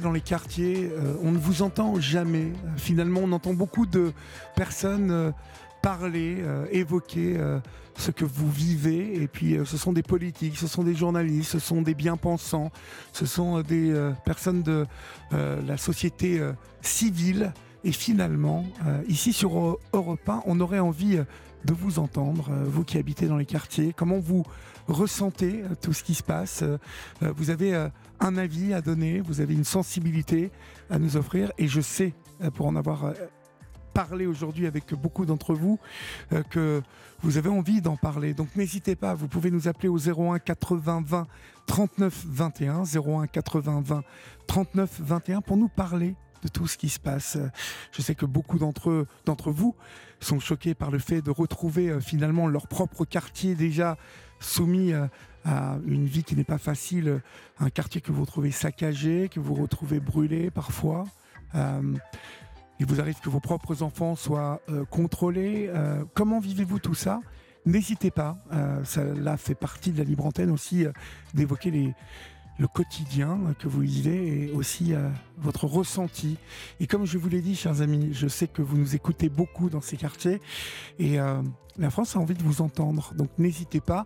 Dans les quartiers, euh, on ne vous entend jamais. Finalement, on entend beaucoup de personnes euh, parler, euh, évoquer ce que vous vivez. Et puis, ce sont des politiques, ce sont des journalistes, ce sont des bien-pensants, ce sont des personnes de la société civile. Et finalement, ici sur Eu- Europe 1, on aurait envie de vous entendre, vous qui habitez dans les quartiers. Comment vous ressentez tout ce qui se passe Vous avez un avis à donner, vous avez une sensibilité à nous offrir. Et je sais, euh, pour en avoir euh, parlé aujourd'hui avec beaucoup d'entre vous, euh, que vous avez envie d'en parler. Donc n'hésitez pas, vous pouvez nous appeler au 01 80 20 39 21, 01 80 20 39 21 pour nous parler de tout ce qui se passe. Je sais que beaucoup d'entre d'entre vous sont choqués par le fait de retrouver finalement leur propre quartier déjà soumis à une vie qui n'est pas facile, un quartier que vous trouvez saccagé, que vous retrouvez brûlé parfois. Euh, il vous arrive que vos propres enfants soient euh, contrôlés. Euh, comment vivez-vous tout ça? N'hésitez pas, cela fait partie de la libre antenne aussi d'évoquer les, le quotidien que vous vivez et aussi euh, votre ressenti. Et comme je vous l'ai dit, chers amis, je sais que vous nous écoutez beaucoup dans ces quartiers et euh, la France a envie de vous entendre. Donc n'hésitez pas.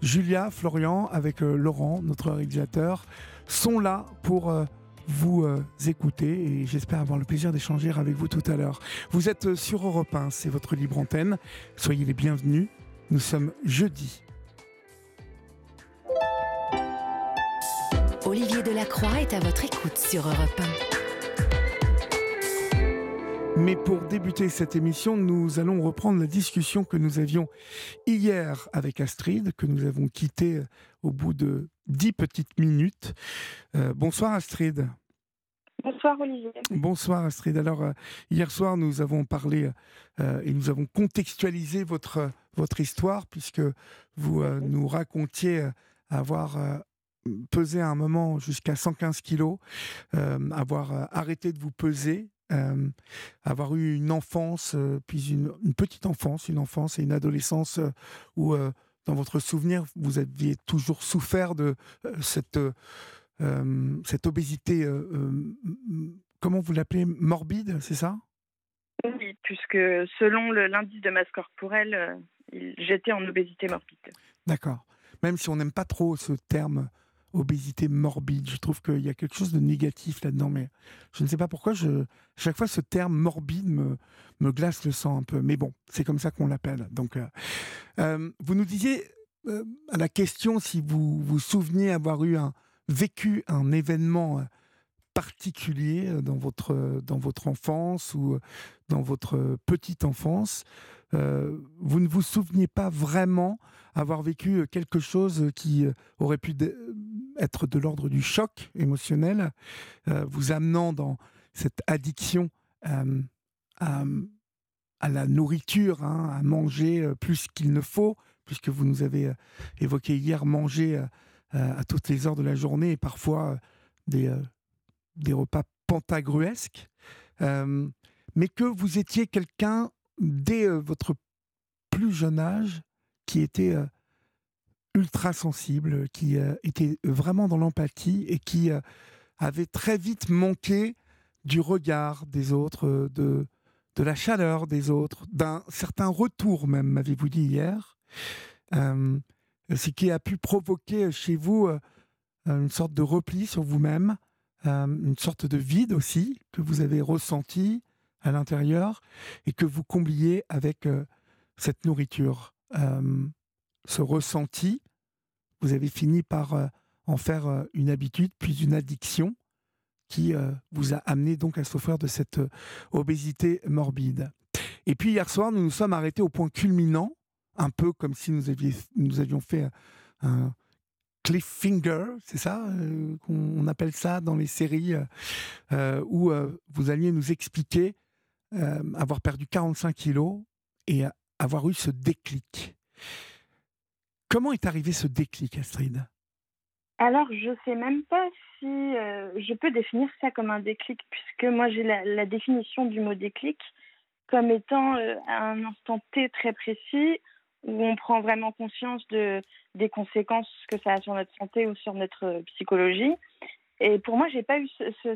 Julia, Florian, avec euh, Laurent, notre réalisateur, sont là pour vous écouter et j'espère avoir le plaisir d'échanger avec vous tout à l'heure. Vous êtes sur Europe 1, c'est votre libre antenne. Soyez les bienvenus. Nous sommes jeudi. Olivier Delacroix est à votre écoute sur Europe Mais pour débuter cette émission, nous allons reprendre la discussion que nous avions hier avec Astrid, que nous avons quittée euh, au bout de dix petites minutes. Euh, bonsoir Astrid. Bonsoir Olivier. Bonsoir Astrid. Alors, euh, hier soir, nous avons parlé euh, et nous avons contextualisé votre, votre histoire, puisque vous euh, nous racontiez avoir pesé à un moment jusqu'à 115 kilos, euh, avoir euh, arrêté de vous peser, euh, avoir eu une enfance, euh, puis une, une petite enfance, une enfance et une adolescence euh, où, dans votre souvenir, vous aviez toujours souffert de cette, cette obésité, comment vous l'appelez, morbide, c'est ça? Oui, puisque selon l'indice de masse corporelle, j'étais en obésité morbide. D'accord. Même si on n'aime pas trop ce terme obésité morbide, je trouve qu'il y a quelque chose de négatif là-dedans, mais je ne sais pas pourquoi, chaque fois ce terme morbide me, glace le sang un peu. Mais bon, c'est comme ça qu'on l'appelle. Donc, euh, euh, vous nous disiez euh, à la question si vous vous souveniez avoir eu un vécu un événement particulier dans votre dans votre enfance ou dans votre petite enfance. Euh, vous ne vous souveniez pas vraiment avoir vécu euh, quelque chose qui euh, aurait pu être de l'ordre du choc émotionnel, vous amenant dans cette addiction à, la nourriture, hein, à manger plus qu'il ne faut, puisque vous nous avez évoqué hier manger à toutes les heures de la journée et parfois des, repas pentagruesques, mais que vous étiez quelqu'un dès euh, votre plus jeune âge qui était euh, ultra sensible, qui euh, était vraiment dans l'empathie et qui avait très vite manqué du regard des autres, de, de la chaleur des autres, d'un certain retour même, m'avez-vous dit hier, ce qui a pu provoquer chez vous une sorte de repli sur vous-même, une sorte de vide aussi que vous avez ressenti à l'intérieur et que vous combliez avec euh, cette nourriture. Euh, ce ressenti, vous avez fini par euh, en faire une habitude, puis une addiction qui vous a amené donc à souffrir de cette obésité morbide. Et puis hier soir, nous nous sommes arrêtés au point culminant, un peu comme si nous, avions fait un cliffhanger, c'est ça qu'on appelle ça dans les séries, où vous alliez nous expliquer avoir perdu 45 kilos et avoir eu ce déclic. Comment est arrivé ce déclic, Astrid? Alors, je ne sais même pas si euh, je peux définir ça comme un déclic, puisque moi j'ai la, définition du mot déclic comme étant euh, un instant T très précis où on prend vraiment conscience de, des conséquences que ça a sur notre santé ou sur notre psychologie. Et pour moi, j'ai pas eu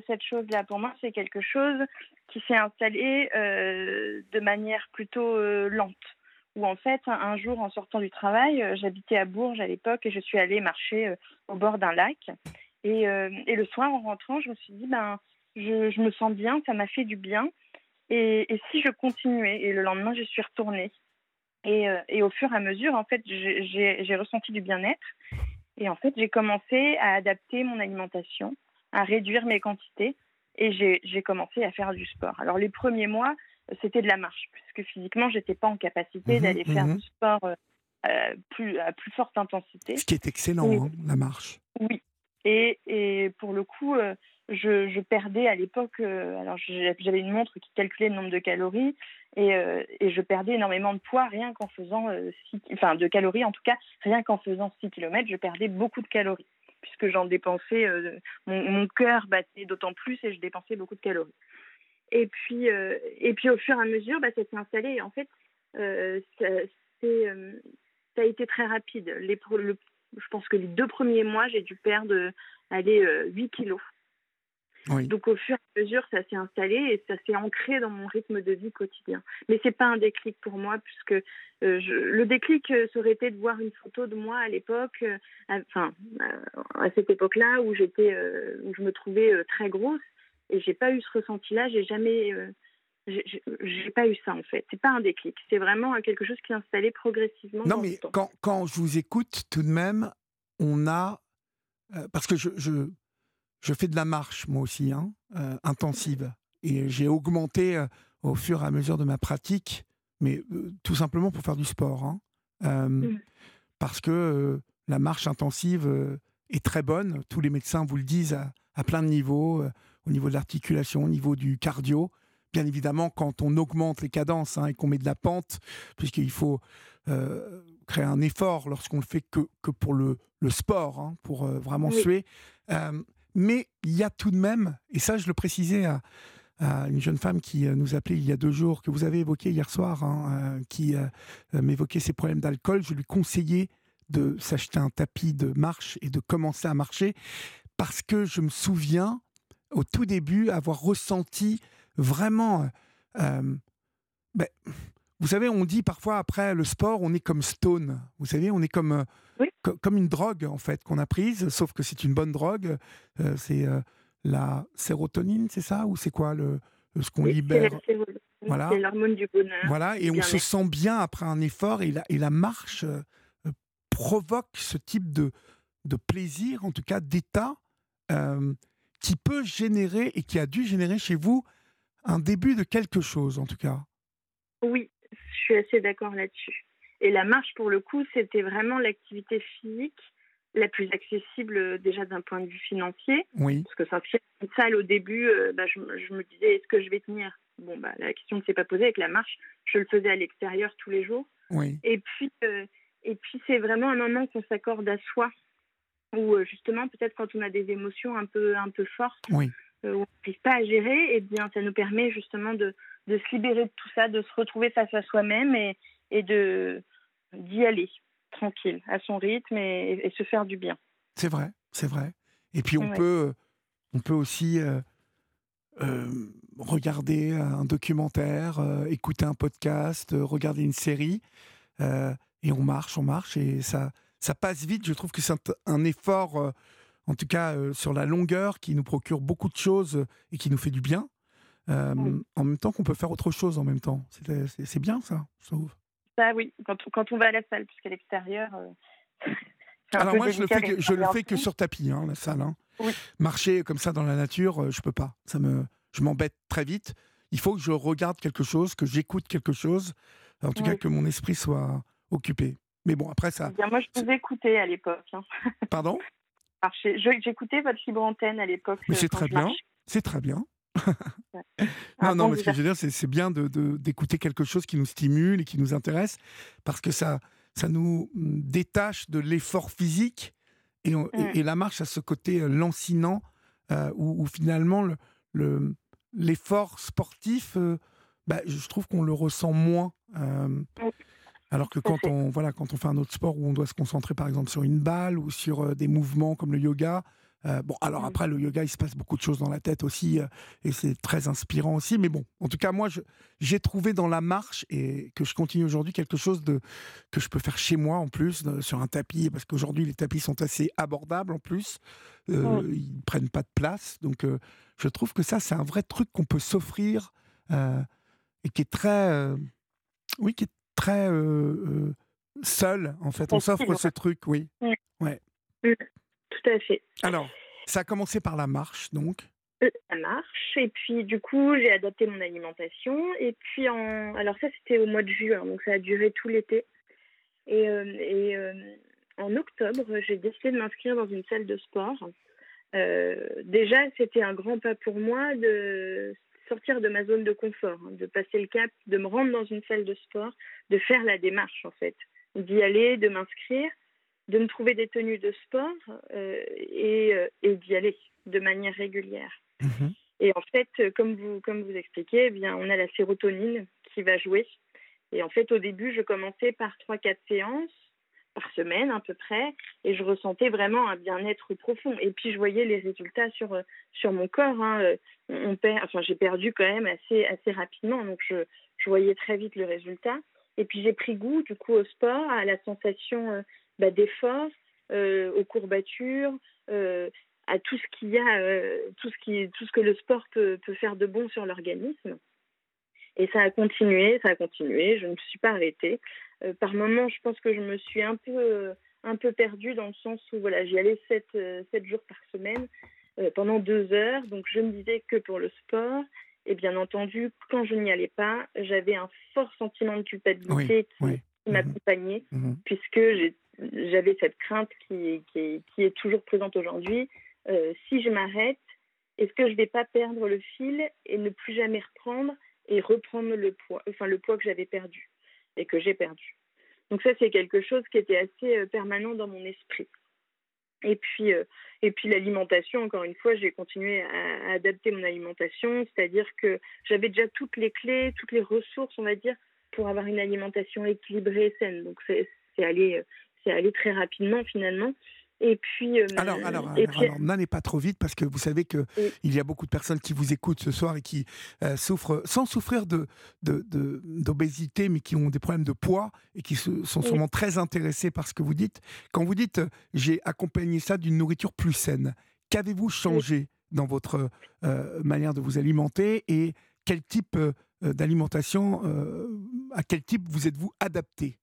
cette chose-là. Pour moi, c'est quelque chose qui s'est installé euh, de manière plutôt lente où en fait, un jour, en sortant du travail, euh, j'habitais à Bourges à l'époque et je suis allée marcher euh, au bord d'un lac. Et, euh, le soir, en rentrant, je me suis dit, ben, je, me sens bien, ça m'a fait du bien. Et, si je continuais? Et le lendemain, je suis retournée. Et, et au fur et à mesure, en fait, j'ai ressenti du bien-être. Et en fait, j'ai commencé à adapter mon alimentation, à réduire mes quantités. Et j'ai commencé à faire du sport. Alors, les premiers mois, c'était de la marche, puisque physiquement, j'étais pas en capacité mhm, d'aller faire mhm. du sport euh, euh, plus, à plus forte intensité. Ce qui est excellent, hein, la marche. Oui. Et, et pour le coup, euh, je, je, perdais à l'époque, alors j'avais une montre qui calculait le nombre de calories, et, et je perdais énormément de poids rien qu'en faisant, six, enfin de calories en tout cas, rien qu'en faisant 6 km, je perdais beaucoup de calories, puisque j'en dépensais, mon, mon cœur battait d'autant plus et je dépensais beaucoup de calories. Et puis, euh, et puis au fur et à mesure, bah, ça s'est installé. Et en fait, euh, ça, euh, a été très rapide. Les, le, je pense que les deux premiers mois, j'ai dû perdre aller 8 kilos. Donc au fur et à mesure, ça s'est installé et ça s'est ancré dans mon rythme de vie quotidien. Mais c'est pas un déclic pour moi puisque le déclic serait été de voir une photo de moi à l'époque, enfin à cette époque-là où j'étais, où je me trouvais très grosse et j'ai pas eu ce ressenti-là, j'ai jamais. Euh, j'ai pas eu ça en fait. C'est pas un déclic. C'est vraiment quelque chose qui est installé progressivement. Non, mais quand, quand, je vous écoute, tout de même, on a. Euh, parce que je, je, je, fais de la marche, moi aussi, hein, euh, intensive. Et j'ai augmenté au fur et à mesure de ma pratique, mais tout simplement pour faire du sport. Hein. Mmh. Parce que la marche intensive est très bonne. Tous les médecins vous le disent à, à plein de niveaux au niveau de l'articulation, au niveau du cardio. Bien évidemment, quand on augmente les cadences hein, et qu'on met de la pente, puisqu'il faut euh, créer un effort lorsqu'on le fait que, que pour le, le sport, hein, pour euh, vraiment suer. Euh, mais il y a tout de même, et ça je le précisais à, une jeune femme qui nous appelait il y a deux jours, que vous avez évoqué hier soir, hein, qui m'évoquait ses problèmes d'alcool, je lui conseillais de s'acheter un tapis de marche et de commencer à marcher, parce que je me souviens au tout début, avoir ressenti vraiment. Euh, euh, ben, vous savez, on dit parfois après le sport, on est comme stone. Vous savez, on est comme, euh, comme une drogue en fait qu'on a prise, sauf que c'est une bonne drogue. c'est la sérotonine, c'est ça Ou c'est quoi le, ce qu'on libère? Voilà. C'est l'hormone du bonheur. Voilà, et on se sent bien après un effort et la, et la marche provoque ce type de, de plaisir, en tout cas d'état qui peut générer et qui a dû générer chez vous un début de quelque chose, en tout cas. Oui, je suis assez d'accord là-dessus. Et la marche, pour le coup, c'était vraiment l'activité physique la plus accessible euh, déjà d'un point de vue financier. Oui. Parce que s'inscrire une salle au début, euh, bah, je, me disais, est-ce que je vais tenir? Bon, bah, la question ne s'est pas posée avec la marche. Je le faisais à l'extérieur tous les jours. Oui. Et puis, euh, et puis c'est vraiment un moment qu'on s'accorde à soi ou euh, justement peut-être quand on a des émotions un peu un peu fortes oui. Euh, on n'arrive pas à gérer et eh bien ça nous permet justement de, de, se libérer de tout ça de se retrouver face à soi-même et, et de d'y aller tranquille à son rythme et, se faire du bien c'est vrai c'est vrai et puis on peut on peut aussi euh, regarder un documentaire écouter un podcast regarder une série et on marche on marche et ça ça passe vite. Je trouve que c'est un, effort, euh, en tout cas euh, sur la longueur, qui nous procure beaucoup de choses euh, et qui nous fait du bien. En même temps qu'on peut faire autre chose en même temps. C'est bien ça, je trouve. Ça oui, quand, quand, on va à la salle, puisqu'à l'extérieur. Alors moi, je le fais que, je le fais que sur tapis, hein, la salle. Hein. Marcher comme ça dans la nature, je peux pas. Ça me, je m'embête très vite. il faut que je regarde quelque chose, que j'écoute quelque chose, en tout cas que mon esprit soit occupé. Mais bon, après ça. Eh bien, moi, je vous écoutais à l'époque. hein. Pardon? J'écoutais votre libre antenne à l'époque. Mais euh, c'est très bien. C'est très bien. Ah non, non, mais ce que je veux dire, c'est bien d'écouter de, d'écouter quelque chose qui nous stimule et qui nous intéresse, parce que ça, ça nous mm, détache de l'effort physique. Et, on- et- Mm. et la marche a ce côté euh, lancinant, euh, où, où finalement, le- le- l'effort sportif, euh, bah, je trouve qu'on le ressent moins. euh, alors que quand on, voilà, quand on fait un autre sport où on doit se concentrer par exemple sur une balle ou sur des mouvements comme le yoga, euh, bon, alors Mm. après, le yoga, il se passe beaucoup de choses dans la tête aussi, euh, et c'est très inspirant aussi. Mais bon, en tout cas, moi, j'ai trouvé dans la marche, et que je continue aujourd'hui, quelque chose de, que je peux faire chez moi en plus, de- sur un tapis, parce qu'aujourd'hui, les tapis sont assez abordables en plus. Euh, Mm. Ils prennent pas de place. Donc, je trouve que ça, c'est un vrai truc qu'on peut s'offrir, et qui est très. oui, qui est très. seul, en fait. On s'offre ouais. ce truc, oui. Tout à fait. Alors, ça a commencé par la marche, donc. Euh, Ça marche. Et puis, du coup, j'ai adapté mon alimentation. Et puis, en... alors ça, c'était au mois de juin, donc ça a duré tout l'été. Et, euh, et, euh, en octobre, j'ai décidé de m'inscrire dans une salle de sport. Euh, déjà, c'était un grand pas pour moi de sortir de ma zone de confort, hein, de passer le cap, de me rendre dans une salle de sport, de faire la démarche, en fait, d'y aller, de m'inscrire, de me trouver des tenues de sport euh, et, euh, et d'y aller de manière régulière. Mhm. Et en fait, euh, comme vous, comme vous expliquez, eh bien, on a la sérotonine qui va jouer. Et en fait, au début, je commençais par 3-4 séances par semaine à peu près, et je ressentais vraiment un bien-être profond. Et puis, je voyais les résultats sur, sur mon corps. hein. On on perd, enfin, j'ai perdu quand même assez, assez rapidement, donc je, je voyais très vite le résultat. Et puis, j'ai pris goût, du coup, au sport, à la sensation bah, d'effort, euh, aux courbatures, euh, à tout ce qu'il y a, euh, tout ce qui, tout ce que le sport peut, peut faire de bon sur l'organisme. Et ça a continué, ça a continué. Je ne me suis pas arrêtée. Par moments, je pense que je me suis un peu, un peu perdue dans le sens où voilà, j'y allais sept, sept jours par semaine pendant deux heures. Donc, je me disais que pour le sport. Et bien entendu, quand je n'y allais pas, j'avais un fort sentiment de culpabilité qui, oui. qui m'accompagnait Mhm. puisque j'ai- j'avais cette crainte qui, est, toujours présente aujourd'hui. Euh, si je m'arrête, est-ce que je ne vais pas perdre le fil et ne plus jamais reprendre et reprendre le poids, enfin le poids que j'avais perdu et que j'ai perdu? Donc ça, c'est quelque chose qui était assez euh, permanent dans mon esprit. Et puis, euh, et puis l'alimentation, encore une fois, j'ai continué à, à adapter mon alimentation, c'est-à-dire que j'avais déjà toutes les clés, toutes les ressources, on va dire, pour avoir une alimentation équilibrée et saine. Donc c'est euh, c'est allé très rapidement finalement. Et puis, euh, Alors, alors, et alors, puis- alors, n'allez pas trop vite parce que vous savez que Oui. il y a beaucoup de personnes qui vous écoutent ce soir et qui euh, souffrent, sans souffrir de d'obésité, mais qui ont des problèmes de poids et qui se- sont Oui. sûrement très intéressés par ce que vous dites. Quand vous dites euh, j'ai accompagné ça d'une nourriture plus saine, qu'avez-vous changé dans votre euh, manière de vous alimenter et quel type d'alimentation, à quel type vous êtes-vous adapté?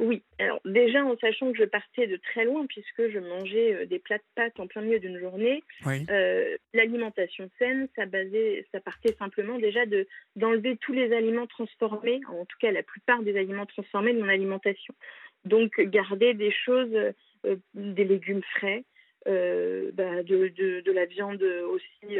Oui, alors déjà en sachant que je partais de très loin puisque je mangeais euh, des plats de pâtes en plein milieu d'une journée, Oui. euh, l'alimentation saine, ça, basait, ça partait simplement déjà de d'enlever tous les aliments transformés, en tout cas la plupart des aliments transformés de mon alimentation. Donc garder des choses, euh, des légumes frais, euh, bah, de, de, de la viande aussi,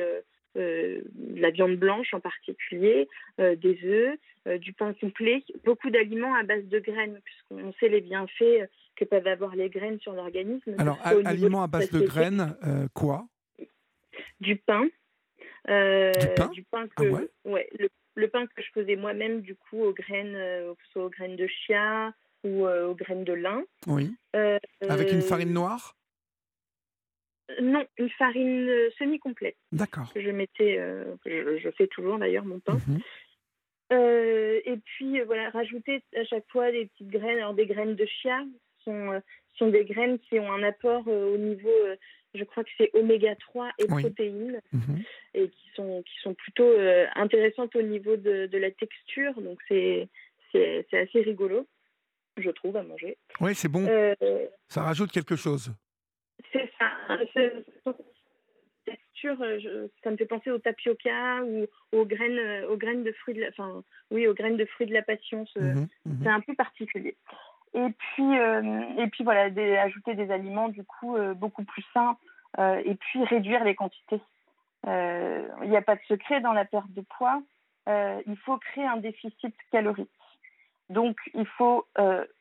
euh, de la viande blanche en particulier, euh, des œufs, euh, du pain complet, beaucoup d'aliments à base de graines, puisqu'on sait les bienfaits que peuvent avoir les graines sur l'organisme. que Alors, aliments à base de graines, quoi? Du pain. Du pain? que, Ah ouais? ouais, le, le pain que je faisais moi-même, du coup, aux graines, que soit aux graines de chia ou aux graines de lin. Oui. Avec une farine noire? Non, une farine euh, semi-complète D'accord. que je mettais, euh, je, je fais toujours d'ailleurs mon pain. Mhm. Euh, et puis voilà, rajouter à chaque fois des petites graines. Alors des graines de chia sont, sont des graines qui ont un apport au niveau, je crois que c'est oméga 3 et Oui. protéines, Mhm. et qui sont, qui sont plutôt intéressantes au niveau de, de la texture. Donc c'est c'est c'est assez rigolo, je trouve, à manger. Oui, c'est bon. Euh, Ça rajoute quelque chose. C'est- texture, ça me fait penser au tapioca ou aux graines, aux graines de fruits de la, enfin, oui, aux graines de fruits de la passion. Mhm, mhm. C'est un peu particulier. Et puis, et puis voilà, ajouter des aliments du coup beaucoup plus sains et puis réduire les quantités. Il n'y a pas de secret dans la perte de poids. il faut créer un déficit calorique. Donc, il faut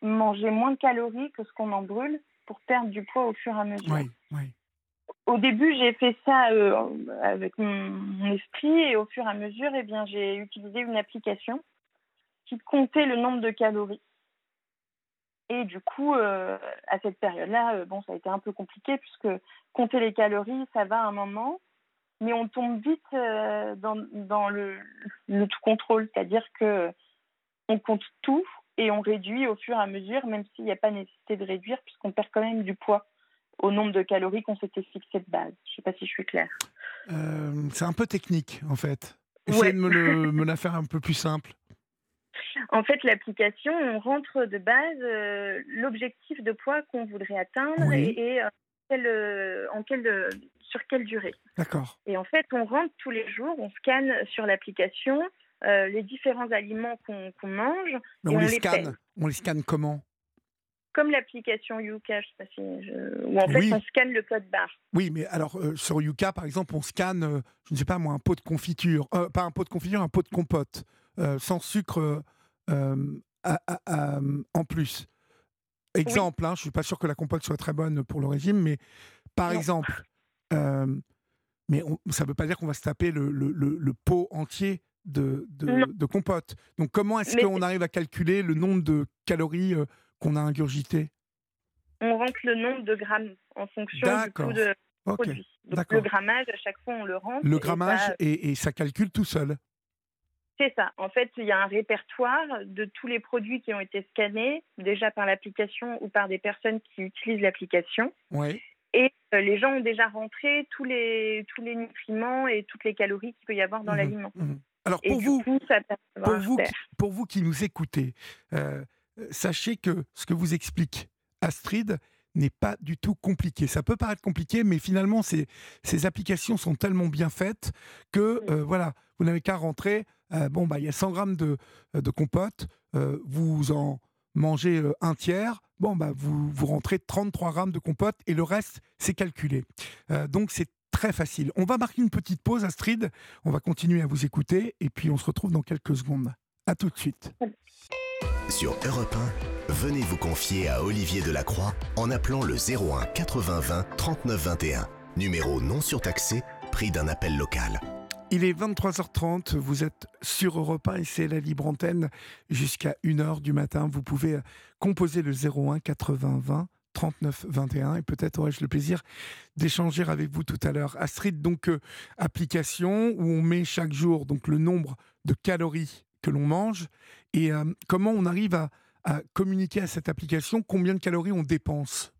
manger moins de calories que ce qu'on en brûle pour perdre du poids au fur et à mesure. Oui, oui au début, j'ai fait ça euh, avec mon, esprit et au fur et à mesure, eh bien, j'ai utilisé une application qui comptait le nombre de calories. Et du coup, euh, à cette période-là, euh, bon, ça a été un peu compliqué puisque compter les calories, ça va un moment, mais on tombe vite dans, le, le, tout contrôle, c'est-à-dire que on compte tout et on réduit au fur et à mesure, même s'il n'y a pas nécessité de réduire puisqu'on perd quand même du poids au nombre de calories qu'on s'était fixé de base. Je ne sais pas si je suis claire. Euh, c'est un peu technique, en fait. Essayez de me, la faire un peu plus simple. En fait, l'application, on rentre de base euh, l'objectif de poids qu'on voudrait atteindre et, euh, en quelle, sur quelle durée. D'accord. Et en fait, on rentre tous les jours, on scanne sur l'application les différents aliments qu'on mange. Mais on, les, scanne. On les scanne comment? Comme l'application Yuka, je sais pas si où en fait on scanne le code barre. Oui, mais alors euh, sur Yuka, par exemple, on scanne, euh, je ne sais pas moi, un pot de confiture, euh, pas un pot de confiture, un pot de compote, sans sucre en plus. Exemple, hein, je ne suis pas sûr que la compote soit très bonne pour le régime, mais par exemple, mais ça ne veut pas dire qu'on va se taper le, le, le, pot entier de, de, de compote. Donc comment est-ce qu'on arrive à calculer le nombre de calories qu'on a ingurgité On rentre le nombre de grammes en fonction du coût de produit. Donc le grammage, à chaque fois, on le rentre. Le grammage, et ça, calcule tout seul c'est ça. En fait, il y a un répertoire de tous les produits qui ont été scannés, déjà par l'application ou par des personnes qui utilisent l'application. Oui. Et euh, les gens ont déjà rentré tous les, tous les nutriments et toutes les calories qu'il peut y avoir dans mmh l'aliment. Mmh Alors, pour vous, pour, vous qui, pour vous qui nous écoutez, euh, sachez que ce que vous explique Astrid n'est pas du tout compliqué. Ça peut paraître compliqué, mais finalement, ces, ces applications sont tellement bien faites que, euh, voilà, vous n'avez qu'à rentrer. Euh, bon, bah, il y a 100 grammes de, euh, de compote, vous en mangez un tiers. Bon, bah, vous, vous rentrez 33 grammes de compote et le reste, c'est calculé. donc, c'est très facile. On va marquer une petite pause, Astrid. On va continuer à vous écouter et puis on se retrouve dans quelques secondes. À tout de suite. Sur Europe 1, venez vous confier à Olivier Delacroix en appelant le 01 80 20 39 21. Numéro non surtaxé, prix d'un appel local. Il est 23h30, vous êtes sur Europe 1 et c'est la libre antenne jusqu'à 1h du matin. Vous pouvez composer le 01 80 20 39 21 et peut-être aurai-je le plaisir d'échanger avec vous tout à l'heure. Astrid, donc euh, application où on met chaque jour donc le nombre de calories que l'on mange et euh, comment on arrive à, communiquer à cette application combien de calories on dépense?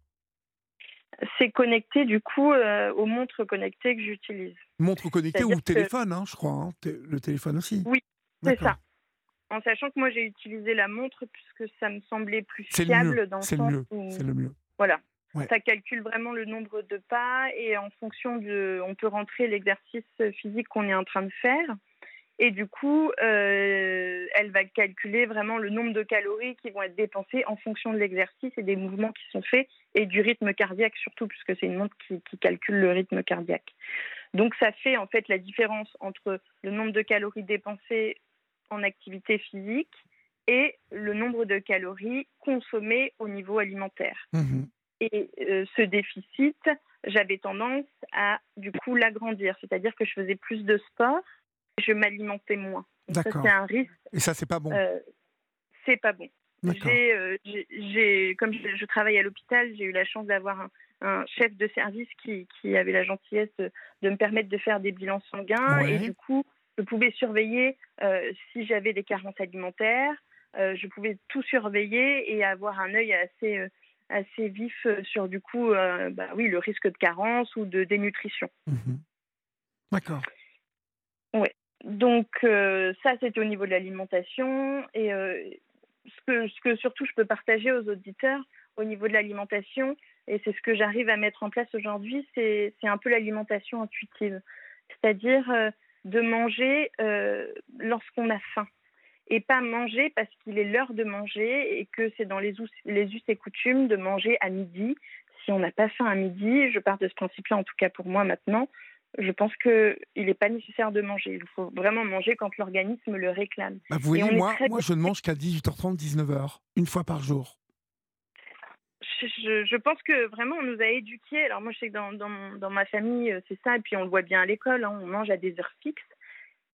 C'est connecté du coup euh, aux montres connectées que j'utilise. Montre connectée ou téléphone, hein, je crois. Hein, le téléphone aussi. Oui, c'est ça. En sachant que moi j'ai utilisé la montre puisque ça me semblait plus fiable dans le sens mieux. C'est le mieux. Voilà. Ça calcule vraiment le nombre de pas et en fonction de, on peut rentrer l'exercice physique qu'on est en train de faire. Et du coup, euh, elle va calculer vraiment le nombre de calories qui vont être dépensées en fonction de l'exercice et des mouvements qui sont faits et du rythme cardiaque surtout, puisque c'est une montre qui, calcule le rythme cardiaque. Donc ça fait en fait la différence entre le nombre de calories dépensées en activité physique et le nombre de calories consommées au niveau alimentaire. Mmh et euh, ce déficit, j'avais tendance à du coup l'agrandir, c'est-à-dire que je faisais plus de sport je m'alimentais moins. D'accord. c'est un risque. Et ça, c'est pas bon. Euh, c'est pas bon. Euh, j'ai, comme je, travaille à l'hôpital, j'ai eu la chance d'avoir un, chef de service qui, qui, avait la gentillesse de me permettre de faire des bilans sanguins et du coup, je pouvais surveiller euh, si j'avais des carences alimentaires. je pouvais tout surveiller et avoir un œil assez assez vif sur du coup, bah oui, le risque de carence ou de dénutrition. Mmh D'accord. Oui. Donc euh, ça, c'était au niveau de l'alimentation. Et euh, ce, que, ce que surtout je peux partager aux auditeurs au niveau de l'alimentation, et c'est ce que j'arrive à mettre en place aujourd'hui, c'est un peu l'alimentation intuitive. C'est-à-dire euh, de manger lorsqu'on a faim et pas manger parce qu'il est l'heure de manger et que c'est dans les les us et coutumes de manger à midi. Si on n'a pas faim à midi, je pars de ce principe-là, en tout cas pour moi maintenant, je pense qu'il n'est pas nécessaire de manger. Il faut vraiment manger quand l'organisme le réclame. Bah, vous voyez, moi, moi je ne mange qu'à 18h30, 19h, une fois par jour. Je, je, pense que vraiment on nous a éduqués. Alors moi je sais que dans, dans, dans ma famille euh, c'est ça, et puis on le voit bien à l'école, hein, on mange à des heures fixes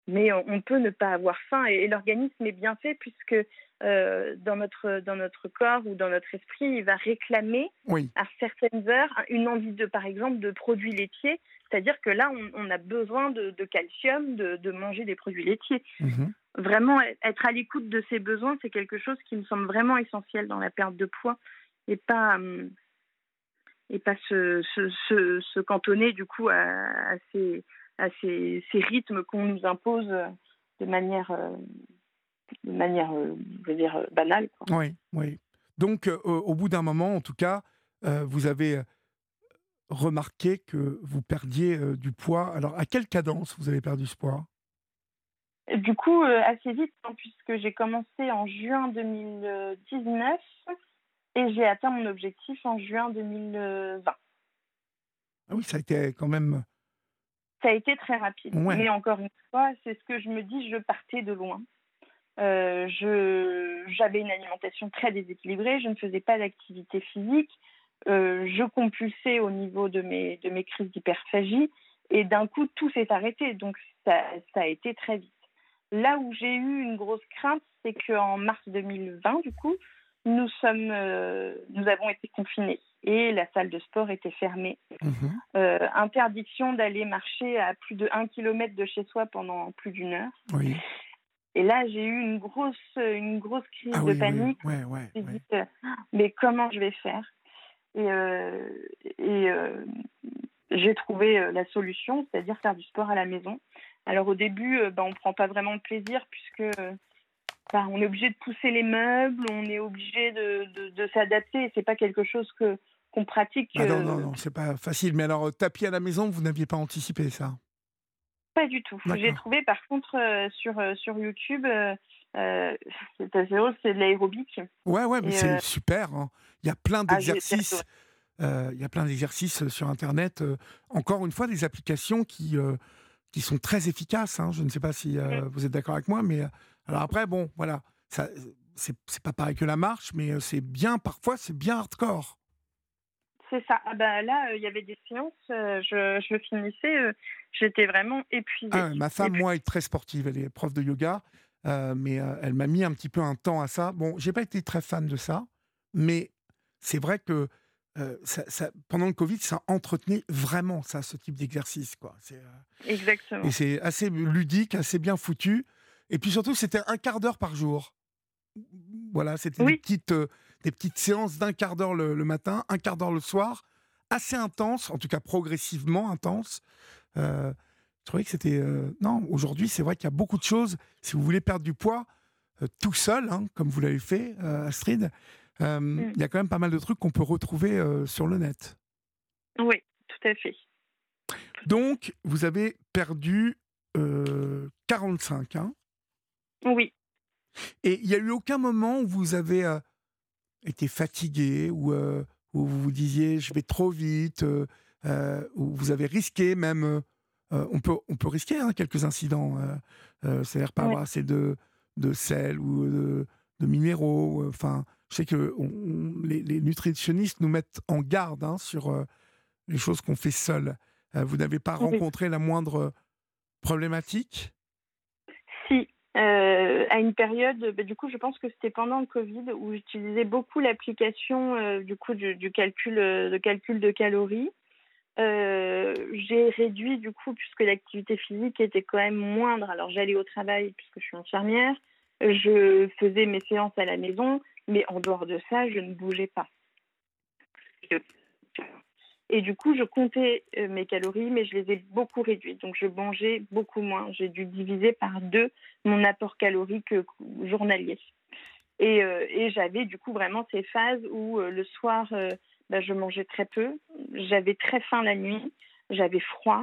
mais on peut ne pas avoir faim et, l'organisme est bien fait puisque euh, dans, notre, dans notre corps ou dans notre esprit, il va réclamer à certaines heures une envie de, par exemple, de produits laitiers. C'est-à-dire que là, on, a besoin de, calcium, de, manger des produits laitiers. Mhm. Vraiment, être à l'écoute de ses besoins, c'est quelque chose qui me semble vraiment essentiel dans la perte de poids et pas, hum, et pas se, se, se, cantonner du coup à, à ces à ces, rythmes qu'on nous impose de manière, euh, de manière euh, je veux dire, banale. Oui, oui. Donc, euh, au bout d'un moment, en tout cas, vous avez remarqué que vous perdiez du poids. Alors, à quelle cadence vous avez perdu ce poids? Du coup, assez vite, hein, puisque j'ai commencé en juin 2019 et j'ai atteint mon objectif en juin 2020. Ah oui, ça a été quand même ça a été très rapide. Mais encore une fois, c'est ce que je me dis, je partais de loin. Euh, j'avais une alimentation très déséquilibrée, je ne faisais pas d'activité physique, euh, je compulsais au niveau de mes, de mes crises d'hyperphagie et d'un coup tout s'est arrêté, donc ça, ça, a été très vite. Là où j'ai eu une grosse crainte, c'est qu'en mars 2020, du coup, nous, sommes, euh, nous avons été confinés et la salle de sport était fermée. Mhm. Euh, interdiction d'aller marcher à plus de 1 km de chez soi pendant plus d'une heure. Oui. Et là, j'ai eu une grosse, une grosse crise ah de panique. Oui, ouais, dit, euh, mais comment je vais faire? Et, et j'ai trouvé la solution, c'est-à-dire faire du sport à la maison. Alors au début, ben, on ne prend pas vraiment de plaisir puisque on est obligé de pousser les meubles, on est obligé de, de, s'adapter. C'est pas quelque chose que qu'on pratique. Ah non, non, non, c'est pas facile. Mais alors, tapis à la maison, vous n'aviez pas anticipé ça? Pas du tout. J'ai trouvé par contre euh, sur, euh, sur YouTube, euh, c'est assez drôle, c'est de l'aérobic. Ouais, ouais, mais c'est super. Hein. Il y a plein ah, d'exercices. il y a plein d'exercices sur Internet. encore une fois, des applications qui, qui sont très efficaces. Hein. Je ne sais pas si mm. vous êtes d'accord avec moi, mais alors après, bon, voilà, ça, c'est pas pareil que la marche, mais euh, c'est bien, parfois, c'est bien hardcore. C'est ça. Ah bah là, euh, il y avait des séances, euh, je, je, finissais, j'étais vraiment épuisée. Ah, ma femme, moi, est très sportive, elle est prof de yoga, mais elle m'a mis un petit peu un temps à ça. Bon, j'ai pas été très fan de ça, mais c'est vrai que ça, pendant le Covid, ça entretenait vraiment ça, ce type d'exercice, quoi. Exactement. Et c'est assez ludique, assez bien foutu. Et puis surtout, c'était un quart d'heure par jour. Voilà, c'était des, petites, euh, des petites séances d'un quart d'heure le, matin, un quart d'heure le soir, assez intense, en tout cas progressivement intense. Euh, je trouvais que c'était... Euh, non, aujourd'hui, c'est vrai qu'il y a beaucoup de choses. Si vous voulez perdre du poids, tout seul, hein, comme vous l'avez fait, Astrid, mm. il y a quand même pas mal de trucs qu'on peut retrouver sur le net. Oui, tout à fait. Donc, vous avez perdu 45, hein oui. Et il n'y a eu aucun moment où vous avez euh, été fatigué, ou euh, où vous vous disiez je vais trop vite, euh, où vous avez risqué même. on, peut, on peut risquer hein, quelques incidents, c'est-à-dire pas avoir assez de, de sel ou de, minéraux. Enfin, je sais que les, nutritionnistes nous mettent en garde hein, sur les choses qu'on fait seul. vous n'avez pas rencontré la moindre problématique? Euh, à une période, bah, du coup, je pense que c'était pendant le Covid où j'utilisais beaucoup l'application euh, du coup du, calcul, euh, de calcul de calories. j'ai réduit du coup puisque l'activité physique était quand même moindre. Alors j'allais au travail puisque je suis infirmière, je faisais mes séances à la maison, mais en dehors de ça, je ne bougeais pas. Et du coup, je comptais euh, mes calories, mais je les ai beaucoup réduites. Donc, je mangeais beaucoup moins. J'ai dû diviser par deux mon apport calorique euh, journalier. Et, euh, et j'avais du coup vraiment ces phases où le soir, bah, je mangeais très peu, j'avais très faim la nuit, j'avais froid,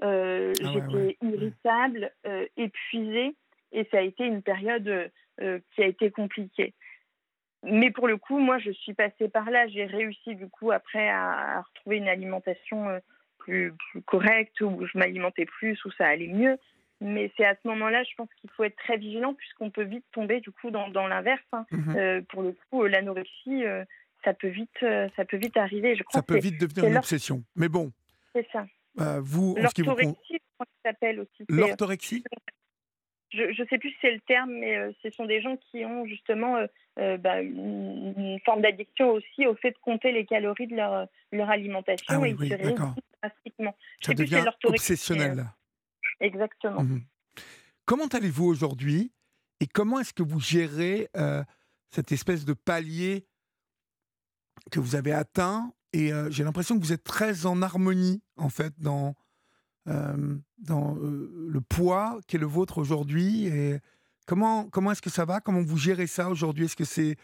Ah ouais, j'étais ouais. irritable, épuisée, et ça a été une période qui a été compliquée. Mais pour le coup, moi, je suis passée par là. J'ai réussi, du coup, après, à, à retrouver une alimentation euh, plus, plus correcte, où je m'alimentais plus, où ça allait mieux. Mais c'est à ce moment-là, je pense qu'il faut être très vigilant, puisqu'on peut vite tomber, du coup, dans, dans l'inverse. hein. Mhm. Euh, pour le coup, euh, l'anorexie, euh, ça peut vite, euh, ça peut vite arriver. Je crois Ça peut vite devenir une obsession. Mais bon, c'est ça. vous, L'orthorexie, je crois que ça s'appelle aussi. L'orthorexie? Je ne sais plus si c'est le terme, mais euh, ce sont des gens qui ont justement euh, euh, bah, une, une forme d'addiction aussi au fait de compter les calories de leur, leur alimentation Ah oui, et ils oui, se d'accord. drastiquement. Ça plus devient l'orthorexie, obsessionnel. Exactement. Mhm. Comment allez-vous aujourd'hui et comment est-ce que vous gérez cette espèce de palier que vous avez atteint Et j'ai l'impression que vous êtes très en harmonie, en fait, dans, dans euh, le poids qui est le vôtre aujourd'hui. Et comment, comment est-ce que ça va? Comment vous gérez ça aujourd'hui? Est-ce que c'est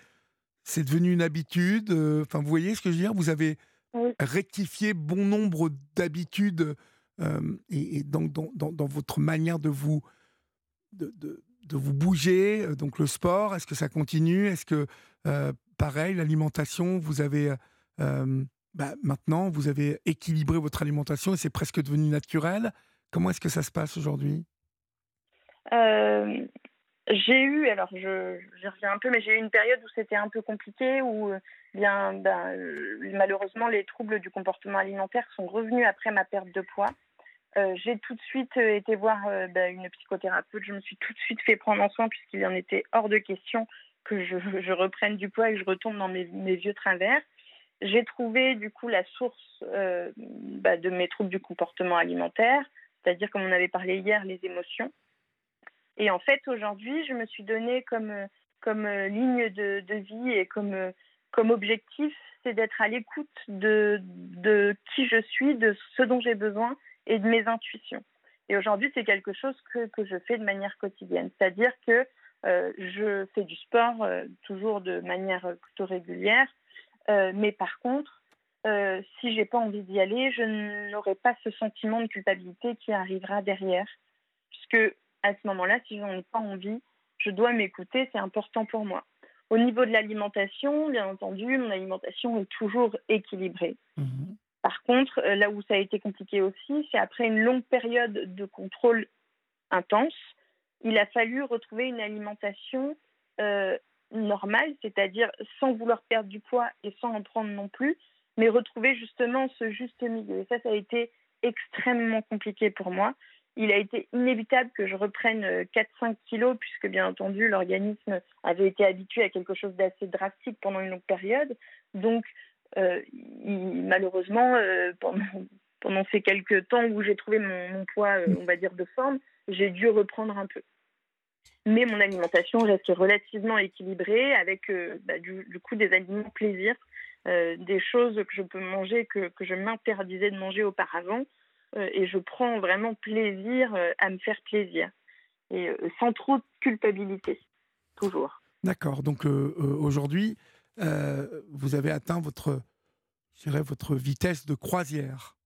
c'est devenu une habitude? Euh, Enfin, vous voyez ce que je veux dire? Vous avez Oui. rectifié bon nombre d'habitudes euh, et, et donc dans, dans- dans votre manière de vous de, de- de vous bouger, euh, donc le sport, est-ce que ça continue? Est-ce que, euh, pareil, l'alimentation, vous avez, euh, bah, maintenant, vous avez équilibré votre alimentation et c'est presque devenu naturel Comment est-ce que ça se passe aujourd'hui? Euh, j'ai eu, alors je, reviens un peu, mais j'ai eu une période où c'était un peu compliqué, où euh, bien, ben, euh, malheureusement les troubles du comportement alimentaire sont revenus après ma perte de poids. J'ai tout de suite été voir ben, une psychothérapeute. Je me suis tout de suite fait prendre en soin puisqu'il en était hors de question que je, je reprenne du poids et que je retombe dans mes, mes vieux travers. J'ai trouvé du coup la source euh, bah, de mes troubles du comportement alimentaire, c'est-à-dire comme on avait parlé hier, les émotions. Et en fait, aujourd'hui, je me suis donné comme, euh, euh, ligne de, vie et comme, objectif, c'est d'être à l'écoute de, qui je suis, de ce dont j'ai besoin et de mes intuitions. Et aujourd'hui, c'est quelque chose que, je fais de manière quotidienne. C'est-à-dire que je fais du sport toujours de manière plutôt régulière. Euh, mais par contre, euh, si j'ai pas envie d'y aller, je n'aurai pas ce sentiment de culpabilité qui arrivera derrière. Puisque à ce moment-là, si je n'en ai pas envie, je dois m'écouter, c'est important pour moi. Au niveau de l'alimentation, bien entendu, mon alimentation est toujours équilibrée. Par contre, euh, là où ça a été compliqué aussi, c'est après une longue période de contrôle intense, il a fallu retrouver une alimentation euh, normale, c'est-à-dire sans vouloir perdre du poids et sans en prendre non plus, mais retrouver justement ce juste milieu. Et ça, ça a été extrêmement compliqué pour moi. Il a été inévitable que je reprenne euh, 4-5 kilos, puisque bien entendu, l'organisme avait été habitué à quelque chose d'assez drastique pendant une longue période. Donc, euh, malheureusement, euh, pendant, ces quelques temps où j'ai trouvé mon, poids, euh, on va dire, de forme, j'ai dû reprendre un peu. Mais mon alimentation reste relativement équilibrée avec euh, bah, du, du coup des aliments plaisir, euh, des choses que je peux manger que, que je m'interdisais de manger auparavant. euh, et je prends vraiment plaisir euh, à me faire plaisir. Et sans trop de culpabilité, toujours. D'accord. Donc aujourd'hui, vous avez atteint votre, votre vitesse de croisière.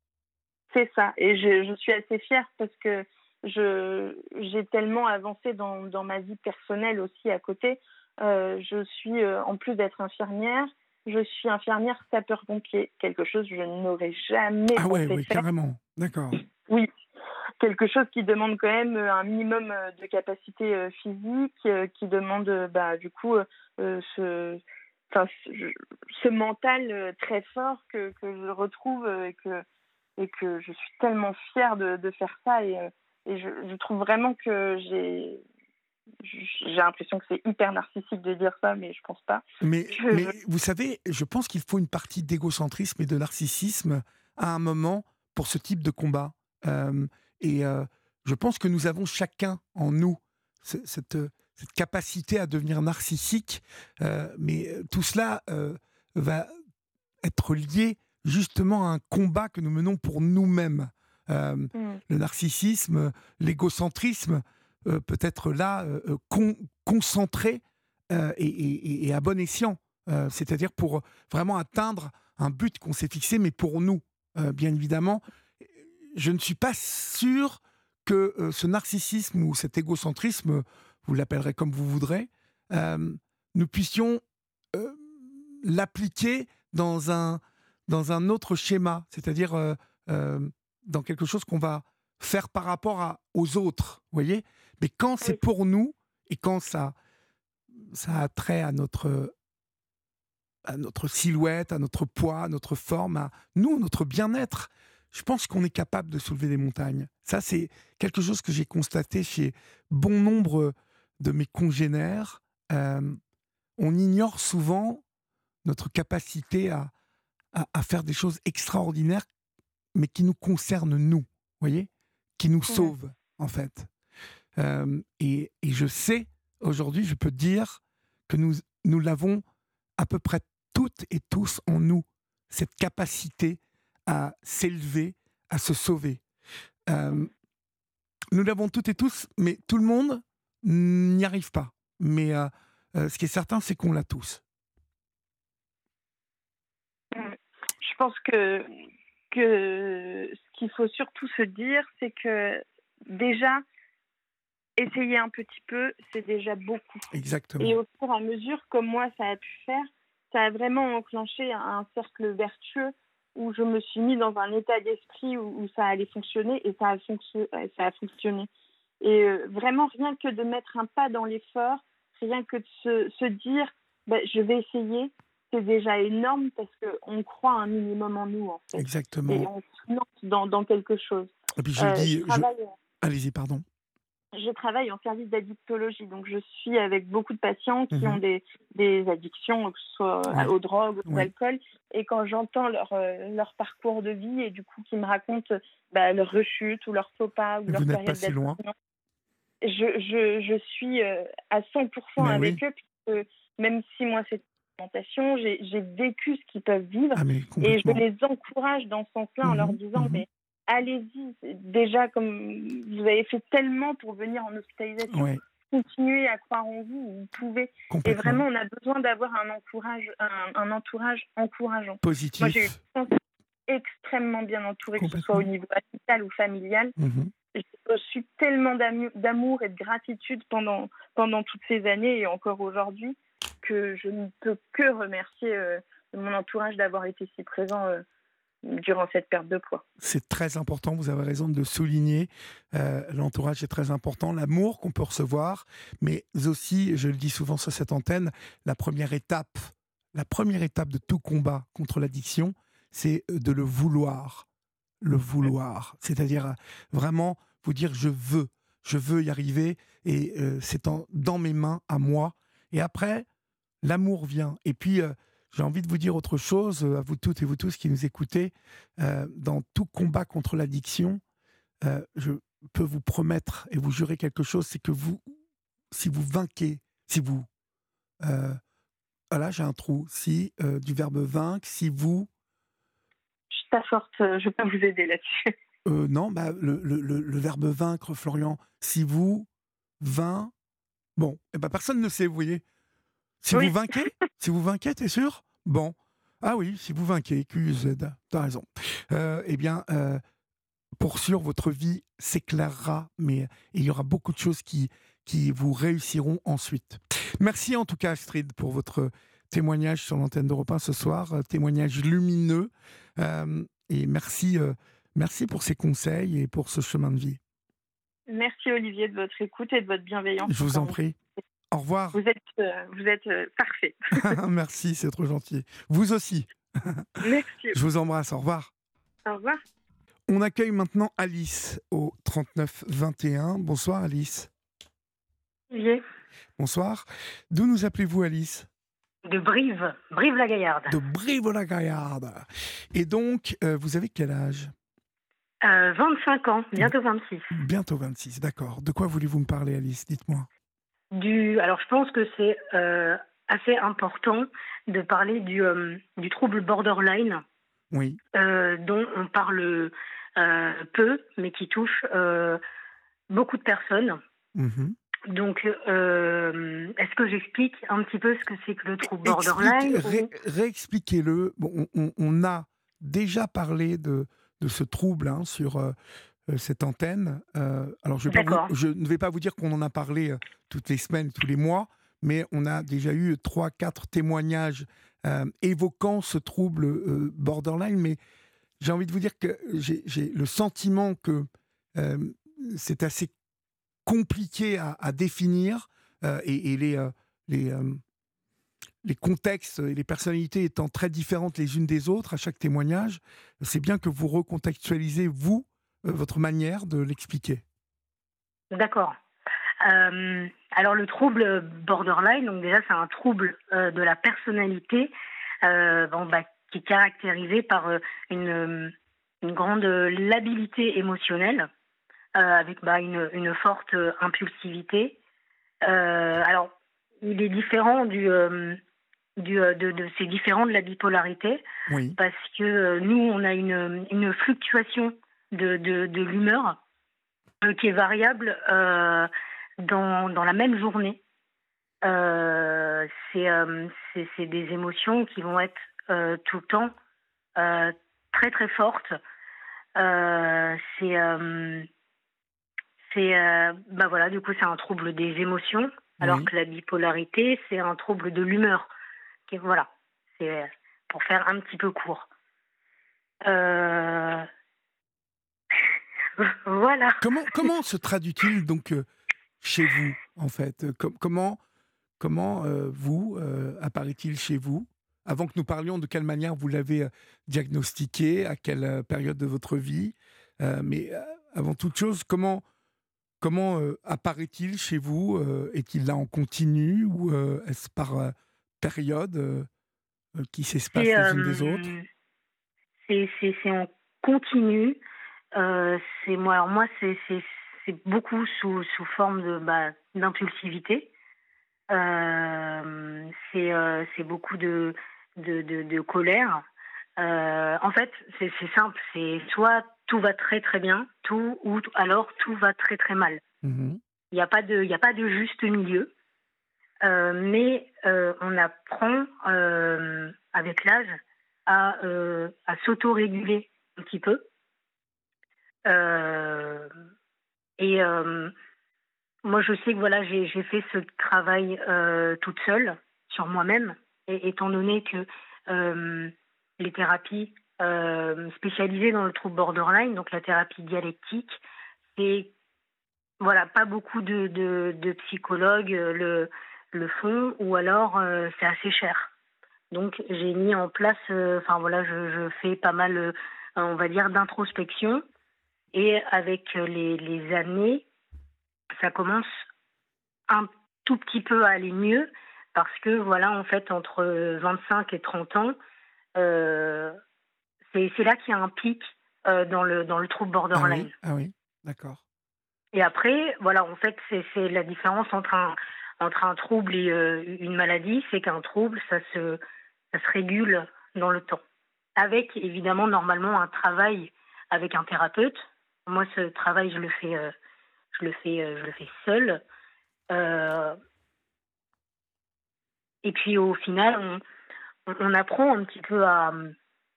C'est ça. Et je, je suis assez fière parce que j'ai tellement avancé dans, dans ma vie personnelle aussi à côté. Euh, je suis, euh, en plus d'être infirmière, je suis infirmière sapeur-pompier, quelque chose que je n'aurais jamais Ah ouais, oui, faire. carrément. D'accord. Oui, quelque chose qui demande quand même euh, un minimum de capacité physique, qui demande bah, du coup euh, ce, enfin, ce, ce mental très fort que, que je retrouve et que, et que je suis tellement fière de, de faire ça. Et, et je, je trouve vraiment que j'ai j'ai l'impression que c'est hyper narcissique de dire ça, mais je pense pas. Mais, Je- vous savez, je pense qu'il faut une partie d'égocentrisme et de narcissisme à un moment pour ce type de combat. Euh, et euh, je pense que nous avons chacun en nous ce- cette, cette capacité à devenir narcissique, euh, mais tout cela euh, va être lié justement à un combat que nous menons pour nous-mêmes. Euh, Mm. le narcissisme, l'égocentrisme euh, peut être là euh, con- concentré et, et- et à bon escient. C'est-à-dire pour vraiment atteindre un but qu'on s'est fixé, mais pour nous, bien évidemment. Je ne suis pas sûr que ce narcissisme ou cet égocentrisme, vous l'appellerez comme vous voudrez, nous puissions l'appliquer dans un, dans un autre schéma, c'est-à-dire dans quelque chose qu'on va faire par rapport à, aux autres, voyez? Mais quand c'est pour nous et quand ça, ça a trait à notre, à notre silhouette, à notre poids, à notre forme, à nous, notre bien-être, je pense qu'on est capable de soulever des montagnes. Ça, c'est quelque chose que j'ai constaté chez bon nombre de mes congénères. Euh, on ignore souvent notre capacité à, à, faire des choses extraordinaires, mais qui nous concernent nous, voyez Qui nous sauvent, en fait. Euh, et, et, je sais, aujourd'hui, je peux dire que nous, nous l'avons à peu près toutes et tous en nous, cette capacité à s'élever, à se sauver. Euh, nous l'avons toutes et tous, mais tout le monde n'y arrive pas. Mais euh, ce qui est certain, c'est qu'on l'a tous. Je pense que, que ce qu'il faut surtout se dire, c'est que déjà, essayer un petit peu, c'est déjà beaucoup. Exactement. Et au fur et à mesure, comme moi, ça a pu faire, ça a vraiment enclenché un cercle vertueux où je me suis mis dans un état d'esprit où, ça allait fonctionner et ça a, ça a fonctionné. Et euh, vraiment, rien que de mettre un pas dans l'effort, rien que de se, se dire bah, je vais essayer, c'est déjà énorme parce qu'on croit un minimum en nous. En fait. Exactement. Et on se lance dans, dans quelque chose. Et puis je euh, dis. Je... Allez-y, pardon je travaille en service d'addictologie, donc je suis avec beaucoup de patients qui mhm. ont des, des, addictions, que ce soit aux drogues ou à l'alcool. Et quand j'entends leur, euh, leur parcours de vie et du coup qui me racontent bah, leur rechute ou leur faux pas ou leur période pas si loin. Je, je, je, suis euh, à 100% avec eux, puisque même si moi c'est j'ai vécu ce qu'ils peuvent vivre ah, et je les encourage dans ce sens-là en leur mhm. disant mhm. mais allez-y. Déjà, comme vous avez fait tellement pour venir en hospitalisation, continuez à croire en vous, vous pouvez. Et vraiment, on a besoin d'avoir un, encourage, un, entourage encourageant. Positif. Moi, j'ai eu extrêmement bien entourée, que ce soit au niveau amical ou familial. Mhm. Je suis tellement d'amour et de gratitude pendant, pendant toutes ces années et encore aujourd'hui que je ne peux que remercier euh, mon entourage d'avoir été si présent euh, durant cette perte de poids. C'est très important, vous avez raison de le souligner. Euh, l'entourage est très important, l'amour qu'on peut recevoir, mais aussi, je le dis souvent sur cette antenne, la première étape, la première étape de tout combat contre l'addiction, c'est de le vouloir. Le vouloir. C'est-à-dire vraiment vous dire je veux, je veux y arriver et euh, c'est dans mes mains à moi. Et après, l'amour vient. Et puis, j'ai envie de vous dire autre chose, euh, à vous toutes et vous tous qui nous écoutez. Euh, dans tout combat contre l'addiction, euh, je peux vous promettre et vous jurer quelque chose, c'est que vous, si vous vainquez, si vous... voilà, j'ai un trou. Si, du verbe vaincre, si vous... Je forte, je peux vous aider là-dessus. non, bah, le, le, le, verbe vaincre, Florian, si vous, vain... Bon, eh ben, personne ne sait, vous voyez. Si vous vainquez, si vous vainquez, t'es sûr? Bon. Ah oui, si vous vainquez, QZ, t'as raison. Euh, eh bien, euh, pour sûr, votre vie s'éclairera, mais il y aura beaucoup de choses qui, qui vous réussiront ensuite. Merci en tout cas, Astrid, pour votre témoignage sur l'antenne d'Europe 1 ce soir, témoignage lumineux. Euh, et merci, merci pour ces conseils et pour ce chemin de vie. Merci Olivier de votre écoute et de votre bienveillance. Je vous en prie. Au revoir. Vous êtes, euh, vous êtes euh, parfait. Merci, c'est trop gentil. Vous aussi. Merci. Je vous embrasse. Au revoir. Au revoir. On accueille maintenant Alice au 39 21. Bonsoir Alice. Oui. Bonsoir. D'où nous appelez-vous Alice? De Brive, Brive-la-Gaillarde. De Brive-la-Gaillarde. Et donc, euh, vous avez quel âge? 25 ans, bientôt 26. Bientôt 26, d'accord. De quoi voulez-vous me parler Alice? Dites-moi du, alors je pense que c'est euh, assez important de parler du, euh, du trouble borderline, oui. Euh, dont on parle peu, mais qui touche beaucoup de personnes. Mhm. donc, est-ce que j'explique un petit peu ce que c'est que le trouble borderline Réexpliquez-le. Bon, on, a déjà parlé de, de ce trouble hein, sur cette antenne. alors, je, je, ne vais pas vous dire qu'on en a parlé toutes les semaines, tous les mois, mais on a déjà eu trois, quatre témoignages évoquant ce trouble borderline. Mais j'ai envie de vous dire que j'ai le sentiment que c'est assez compliqué à, définir et, les, les, les contextes et les personnalités étant très différentes les unes des autres à chaque témoignage, c'est bien que vous recontextualisez, vous, votre manière de l'expliquer. D'accord. Euh, alors le trouble borderline, donc déjà c'est un trouble euh, de la personnalité euh, bon, bah, qui est caractérisé par une, une, grande labilité émotionnelle, avec bah, une, une, forte impulsivité. alors il est différent du, du de, de c'est différent de la bipolarité parce que nous on a une, une fluctuation de, de, de l'humeur qui est variable dans, dans la même journée. Euh, euh, c'est des émotions qui vont être euh, tout le temps très très fortes. c'est c'est bah voilà du coup c'est un trouble des émotions alors que la bipolarité c'est un trouble de l'humeur voilà c'est pour faire un petit peu court voilà. Comment comment se traduit-il donc chez vous, en fait? Euh, Comment, comment euh, vous, euh, apparaît-il chez vous? Avant que nous parlions de quelle manière vous l'avez diagnostiqué, à quelle période de votre vie, mais avant toute chose, comment, comment apparaît-il chez vous? Est-il là en continu ou est-ce par période qui s'espace les unes des autres? C'est en continu. C'est moi, alors moi, c'est c'est beaucoup sous, sous forme de bah, d'impulsivité. Euh, c'est euh, c'est beaucoup de, de, de, colère. Euh, en fait, c'est simple. C'est soit tout va très très bien, tout ou alors tout va très très mal. Mm-hmm. Il n'y a pas de il a pas de juste milieu. mais on apprend avec l'âge à, à s'auto-réguler un petit peu. Et euh, moi, je sais que voilà, j'ai fait ce travail euh, toute seule sur moi-même, étant donné que euh, les thérapies spécialisées dans le trouble borderline, donc la thérapie dialectique, c'est voilà, pas beaucoup de, psychologues le, font, ou alors c'est assez cher. Donc j'ai mis en place, enfin voilà, je, fais pas mal, on va dire, d'introspection et avec les, les, années, ça commence un tout petit peu à aller mieux parce que voilà, en fait, entre 25 et 30 ans, euh, c'est là qu'il y a un pic euh, dans, le, dans le trouble borderline. Ah oui, ah d'accord. Et après, voilà, en fait, c'est la différence entre un, entre un trouble et euh, une maladie, c'est qu'un trouble, ça se, ça se régule dans le temps. Avec évidemment normalement un travail avec un thérapeute, moi, ce travail, je le fais, euh, je le fais, euh, je le fais seul. Euh, et puis au final, on, apprend un petit peu à,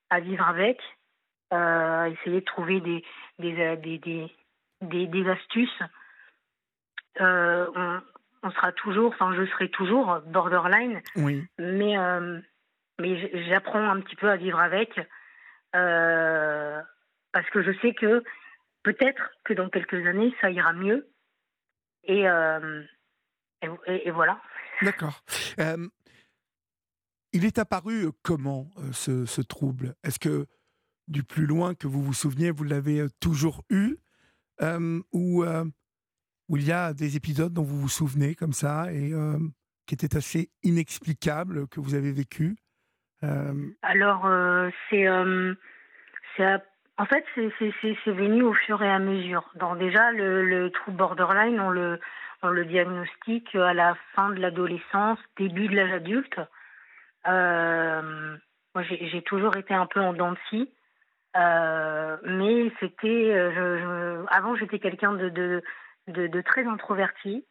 à vivre avec, à essayer de trouver des, des, des, des, des, astuces. On, on, sera toujours, enfin je serai toujours borderline, oui. mais, mais j'apprends un petit peu à vivre avec parce que je sais que peut-être que dans quelques années, ça ira mieux. Et, euh, et, voilà. D'accord. Euh, il est apparu comment euh, ce, ce, trouble? Est-ce que du plus loin que vous vous souveniez, vous l'avez toujours eu? Ou, ou il y a des épisodes dont vous vous souvenez comme ça et qui étaient assez inexplicables que vous avez vécu? Alors, c'est c'est en fait, c'est venu au fur et à mesure. Donc déjà, le, le trouble borderline, on le, on le diagnostique à la fin de l'adolescence, début de l'âge adulte. Euh, moi, j'ai toujours été un peu en dents de scie. Euh, mais c'était, euh, avant j'étais quelqu'un de, de, de, de, très introverti.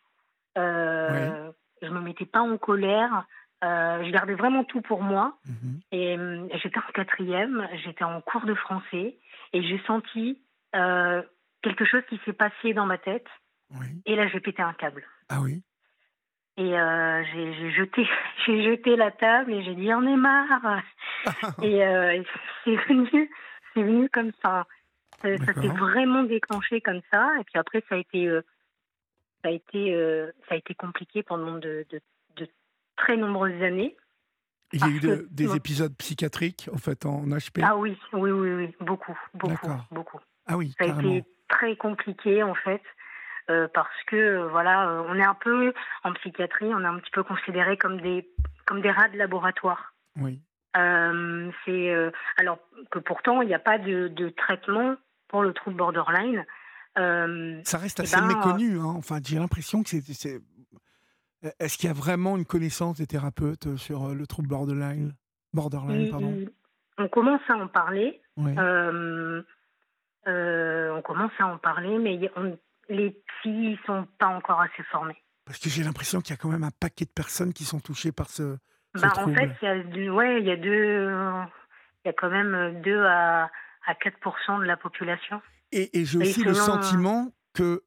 Euh, Je me mettais pas en colère. Euh, je gardais vraiment tout pour moi. Mhm. Et j'étais en quatrième, j'étais en cours de français et j'ai senti euh, quelque chose qui s'est passé dans ma tête. Oui. Et là, j'ai pété un câble. Ah oui. Et euh, j'ai jeté, j'ai jeté la table et j'ai dit on est marre. et euh, c'est venu, c'est venu comme ça. Ça, s'est vraiment déclenché comme ça. Et puis après, ça a été, euh, ça a été, ça a été compliqué pendant de, de, de très nombreuses années. Il y a eu de- des épisodes psychiatriques, en fait, en HP. Ah oui, oui, oui, oui, beaucoup, beaucoup, beaucoup. Ah oui, Ça a carrément. été très compliqué en fait. euh, parce que euh, voilà, euh, on est un peu en psychiatrie, on est un petit peu considéré comme des comme des rats de laboratoire. Oui. Euh, c'est alors que pourtant il n'y a pas de, de traitement pour le trouble borderline. Ça reste Eh assez ben, méconnu. hein. Enfin, j'ai l'impression que c'est. C'est- Est-ce qu'il y a vraiment une connaissance des thérapeutes euh, sur euh, le trouble borderline Borderline, il- pardon? il- on commence à en parler. Oui. Euh, euh, on commence à en parler, mais on- les psys sont pas encore assez formés. Parce que j'ai l'impression qu'il y a quand même un paquet de personnes qui sont touchées par ce, ce Bah, en trouble. fait, il y a ouais, y a deux, il y a quand même 2 à, à 4 de la population. Et, et j'ai Et aussi le sentiment que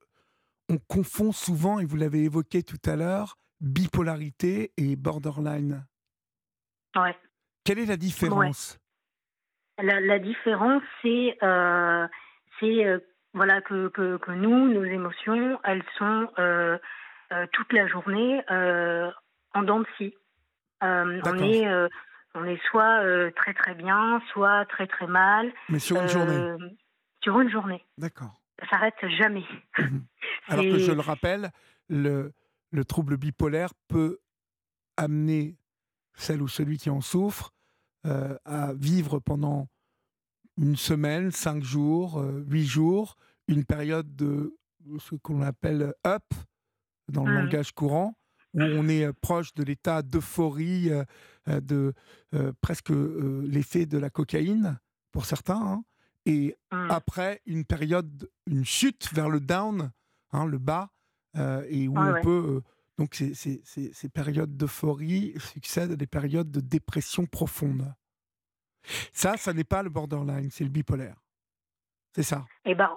on confond souvent, et vous l'avez évoqué tout à l'heure, bipolarité et borderline. Ouais. Quelle est la différence? La, la différence, c'est, euh, euh, voilà que, que, que nous, nos émotions, elles sont euh, euh, toute la journée en dents de scie. On est, on est soit euh, très très bien, soit très très mal. Mais sur une journée? Sur une journée, D'accord. ça s'arrête jamais. Mhm. Alors que je le rappelle, le, le trouble bipolaire peut amener celle ou celui qui en souffre euh, à vivre pendant une semaine, cinq jours, euh, huit jours, une période de ce qu'on appelle up dans le Mhm. langage courant, où on est euh, proche de l'état d'euphorie, euh, de presque l'effet de la cocaïne pour certains, hein, et Mm. après une période, une chute vers le down, hein, le bas, et où Ouais, on ouais. peut. euh, donc, ces, ces- ces- ces périodes d'euphorie succèdent à des périodes de dépression profonde. Ça, ça n'est pas le borderline, c'est le bipolaire. C'est ça. Eh ben,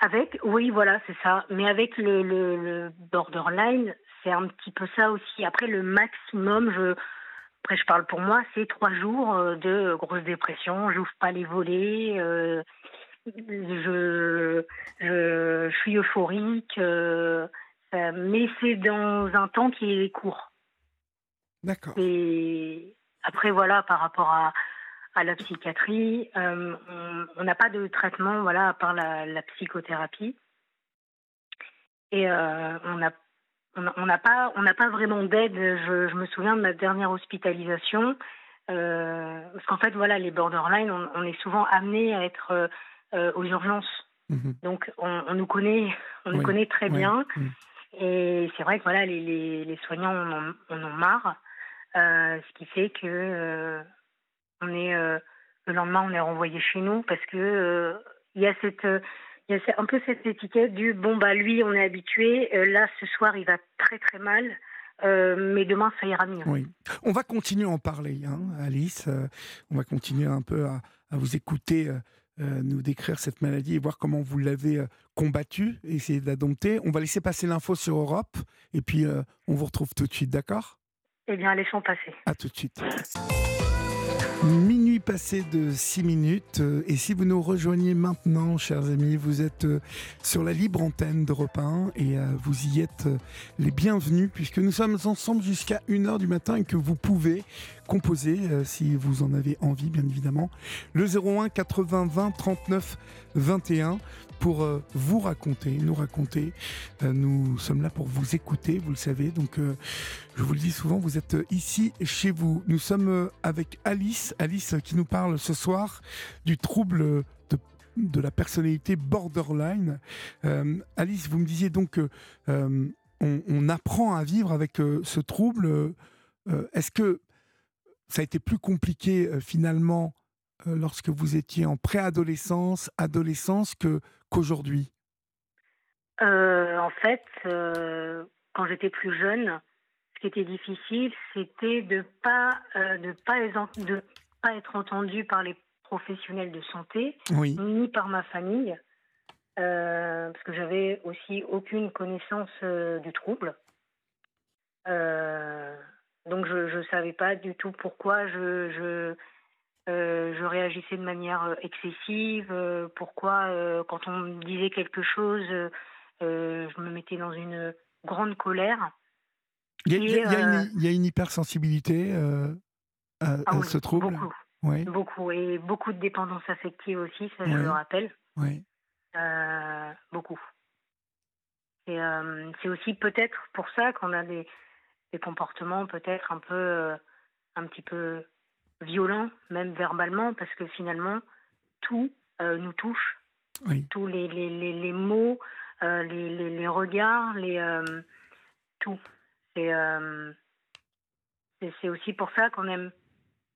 avec, oui, voilà, c'est ça. Mais avec le, le, le borderline, c'est un petit peu ça aussi. Après, le maximum, je, après, je parle pour moi, c'est trois jours euh, de grosse dépression. J'ouvre pas les volets. euh, je, je, je suis euphorique. euh, euh, mais c'est dans un temps qui est court. D'accord. Et après, voilà, par rapport à, à la psychiatrie, euh, on n'a pas de traitement, voilà, à part la, la psychothérapie. Et euh, on n'a on pas, on n'a pas vraiment d'aide. Je, je me souviens de ma dernière hospitalisation. parce qu'en fait, voilà, les borderline, on, on est souvent amené à être aux urgences. Mhm. Donc, on, on nous connaît, on nous connaît très bien. Mhm. Et c'est vrai que voilà, les, soignants en ont, marre, euh, ce qui fait que euh, euh, le lendemain on est renvoyé chez nous parce que il y a cette il y a un peu cette étiquette du bon bah lui on est habitué, là ce soir il va très très mal, mais demain ça ira mieux. Oui. On va continuer à en parler, hein, Alice. On va continuer un peu à, vous écouter, euh, nous décrire cette maladie et voir comment vous l'avez euh, combattue, essayer de la dompter. On va laisser passer l'info sur Europe et puis euh, on vous retrouve tout de suite, d'accord? Eh bien laissons passer. À tout de suite. Minuit passé de 6 minutes. Et si vous nous rejoignez maintenant, chers amis, vous êtes sur la libre antenne d'Europe 1 et vous y êtes les bienvenus puisque nous sommes ensemble jusqu'à 1h du matin et que vous pouvez composer, euh, si vous en avez envie, bien évidemment, le 01 80 20 39 21 pour euh, vous raconter, nous raconter. Euh, nous sommes là pour vous écouter, vous le savez. Donc, je vous le dis souvent, vous êtes ici chez vous. Nous sommes avec Alice, Alice qui nous parle ce soir du trouble de, de la personnalité borderline. Alice, vous me disiez donc euh, on, apprend à vivre avec ce trouble. Est-ce que ça a été plus compliqué euh, finalement euh, lorsque vous étiez en préadolescence, adolescence que qu'aujourd'hui? Euh, en fait, quand j'étais plus jeune, ce qui était difficile, c'était de pas de pas de pas être entendu par les professionnels de santé, ni par ma famille, parce que j'avais aussi aucune connaissance du trouble. Donc je ne savais pas du tout pourquoi je, je euh, je réagissais de manière euh, excessive, euh, pourquoi quand on me disait quelque chose, je me mettais dans une grande colère. Il y, a, une, hypersensibilité à, ah ce trouble? beaucoup, oui. beaucoup, et beaucoup de dépendance affective aussi, ça je le rappelle. Oui. beaucoup. Et c'est aussi peut-être pour ça qu'on a des, des comportements peut-être un peu, un petit peu violent, même verbalement, parce que finalement, tout euh, nous touche. Tous les, les, les, mots, euh, les, les, regards, les, euh, tout. C'est c'est aussi pour ça qu'on aime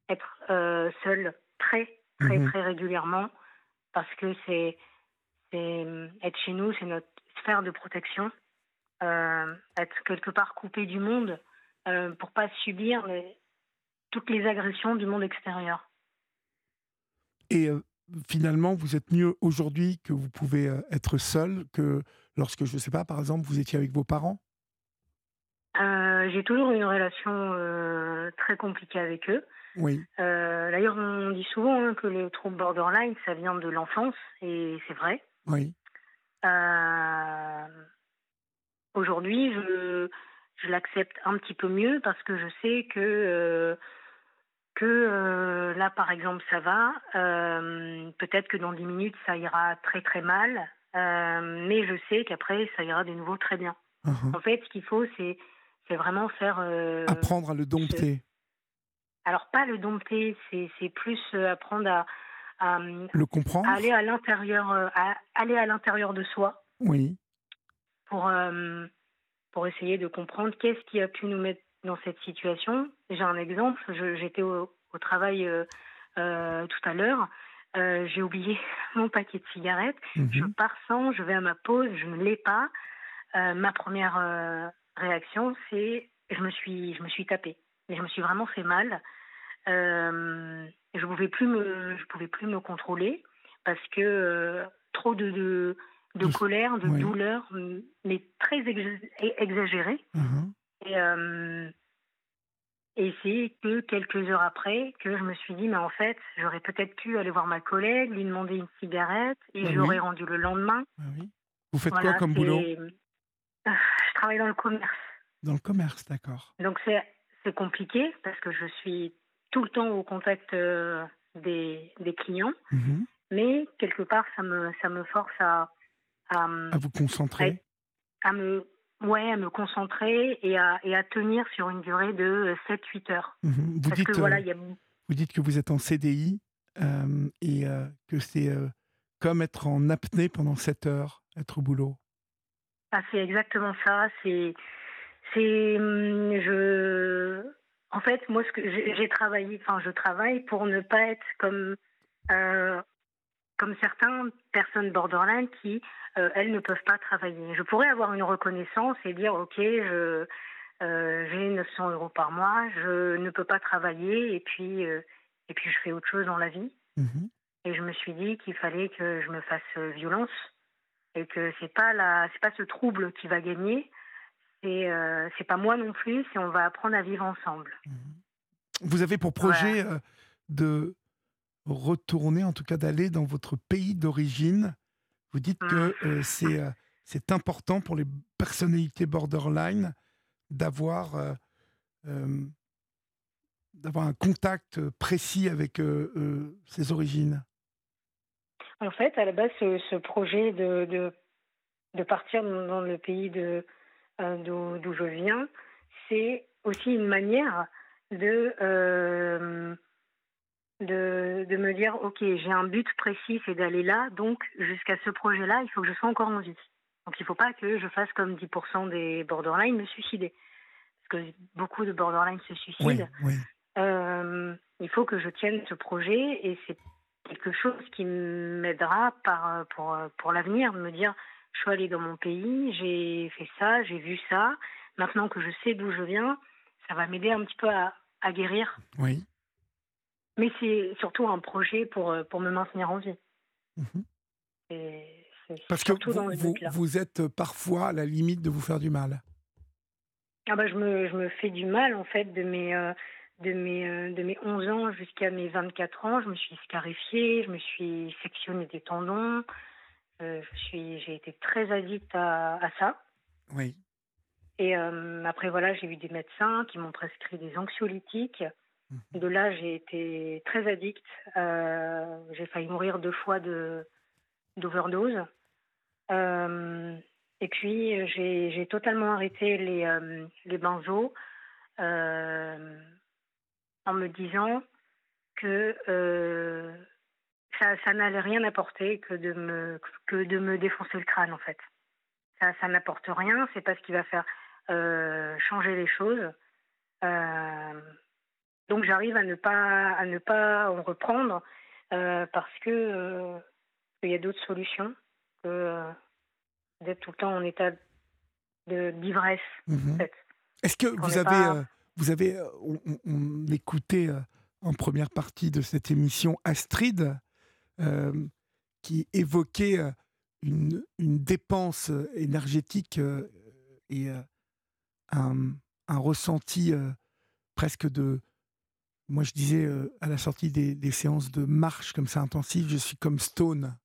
être seul très, très, mhm. très régulièrement, parce que c'est être chez nous, c'est notre sphère de protection. Être quelque part coupé du monde pour pas subir les, toutes les agressions du monde extérieur. Et euh, finalement, vous êtes mieux aujourd'hui que vous pouvez euh, être seul que lorsque, je ne sais pas, par exemple, vous étiez avec vos parents? Euh, J'ai toujours eu une relation très compliquée avec eux. Oui. D'ailleurs, on dit souvent hein, que le trouble borderline, ça vient de l'enfance, et c'est vrai. Oui. Aujourd'hui, je, je l'accepte un petit peu mieux parce que je sais que que euh, là, par exemple, ça va. Euh, peut-être que dans 10 minutes, ça ira très très mal. Euh, mais je sais qu'après, ça ira de nouveau très bien. Uh-huh. En fait, ce qu'il faut, c'est, c'est vraiment faire... apprendre à le dompter. Alors, pas le dompter, c'est, plus apprendre à, à, le comprendre. aller à l'intérieur, à aller à l'intérieur de soi. Oui. Pour, pour essayer de comprendre qu'est-ce qui a pu nous mettre dans cette situation. J'ai un exemple. J'étais au, travail euh, euh, tout à l'heure. Euh, j'ai oublié mon paquet de cigarettes. Mhm. Je pars sans, je vais à ma pause, je ne l'ai pas. ma première réaction, c'est je me suis, je me suis tapée. Et je me suis vraiment fait mal. je pouvais plus me, je pouvais plus me contrôler parce que trop de, de, de colère, de douleur, mais très exagérée. Et, euh, et c'est que quelques heures après que je me suis dit, mais en fait, j'aurais peut-être pu aller voir ma collègue, lui demander une cigarette, et ah j'aurais rendu le lendemain. Ah Vous faites quoi comme boulot Je travaille dans le commerce. Dans le commerce, d'accord. Donc c'est compliqué parce que je suis tout le temps au contact euh, des, des, clients, mhm. mais quelque part, ça me, ça me force à, à, vous concentrer. à me Ouais, à me concentrer et à, et à tenir sur une durée de 7-8 heures. Mhm. Vous, dites, que, voilà, euh, vous dites que vous êtes en CDI euh, et euh, que c'est comme être en apnée pendant 7 heures, être au boulot. Ah, c'est exactement ça. C'est, c'est, hum, je, en fait, moi, ce que j'ai travaillé, enfin, je travaille pour ne pas être comme comme certaines personnes borderline qui, euh, elles, ne peuvent pas travailler. Je pourrais avoir une reconnaissance et dire, OK, je, euh, j'ai 900 euros par mois, je ne peux pas travailler et puis, euh, et puis je fais autre chose dans la vie. Mhm. Et je me suis dit qu'il fallait que je me fasse violence et que c'est pas la, c'est pas ce trouble qui va gagner, c'est, c'est pas moi non plus, c'est on va apprendre à vivre ensemble. Mhm. Vous avez pour projet de retourner, en tout cas d'aller dans votre pays d'origine. Vous dites que ah. euh, c'est euh, c'est important pour les personnalités borderline d'avoir euh, d'avoir un contact précis avec ses origines. En fait, à la base, ce, projet de, de, de, partir dans le pays de d'où je viens, c'est aussi une manière de de, de me dire, OK, j'ai un but précis, c'est d'aller là, donc jusqu'à ce projet-là, il faut que je sois encore en vie. Donc il ne faut pas que je fasse comme 10% des borderline, me suicider. Parce que beaucoup de borderline se suicident. Euh, il faut que je tienne ce projet et c'est quelque chose qui m'aidera pour, pour l'avenir, de me dire, je suis allée dans mon pays, j'ai fait ça, j'ai vu ça, maintenant que je sais d'où je viens, ça va m'aider un petit peu à, à guérir. Oui. Mais c'est surtout un projet pour, euh, pour me maintenir en vie. Mhm. Et Parce que dans vous, le vous, êtes parfois à la limite de vous faire du mal. Ah bah, je, me, je me fais du mal, en fait, de mes, euh, de mes, euh, de mes 11 ans jusqu'à mes 24 ans. Je me suis scarifiée, je me suis sectionné des tendons. Euh, je suis, j'ai été très addict à, à ça. Oui. Et euh, après, voilà, j'ai vu des médecins qui m'ont prescrit des anxiolytiques. Mhm. De là, j'ai été très addict. Euh, j'ai failli mourir deux fois de, d'overdose. Euh, et puis, j'ai, totalement arrêté les, euh, les benzos euh, en me disant que ça, n'allait rien apporter que de, me, que de me défoncer le crâne, en fait. Ça, n'apporte rien, c'est pas ce qui va faire changer les choses. Donc j'arrive à ne pas à ne pas en reprendre euh, parce que euh, il y a d'autres solutions que euh, d'être tout le temps en état de- d'ivresse. Mhm. En fait. Est-ce que vous avez, pas- vous avez, on, écoutait en première partie de cette émission Astrid, qui évoquait une, une dépense énergétique et un, un ressenti presque de, moi je disais euh, à la sortie des, des séances de marche comme ça intensive, je suis comme stone.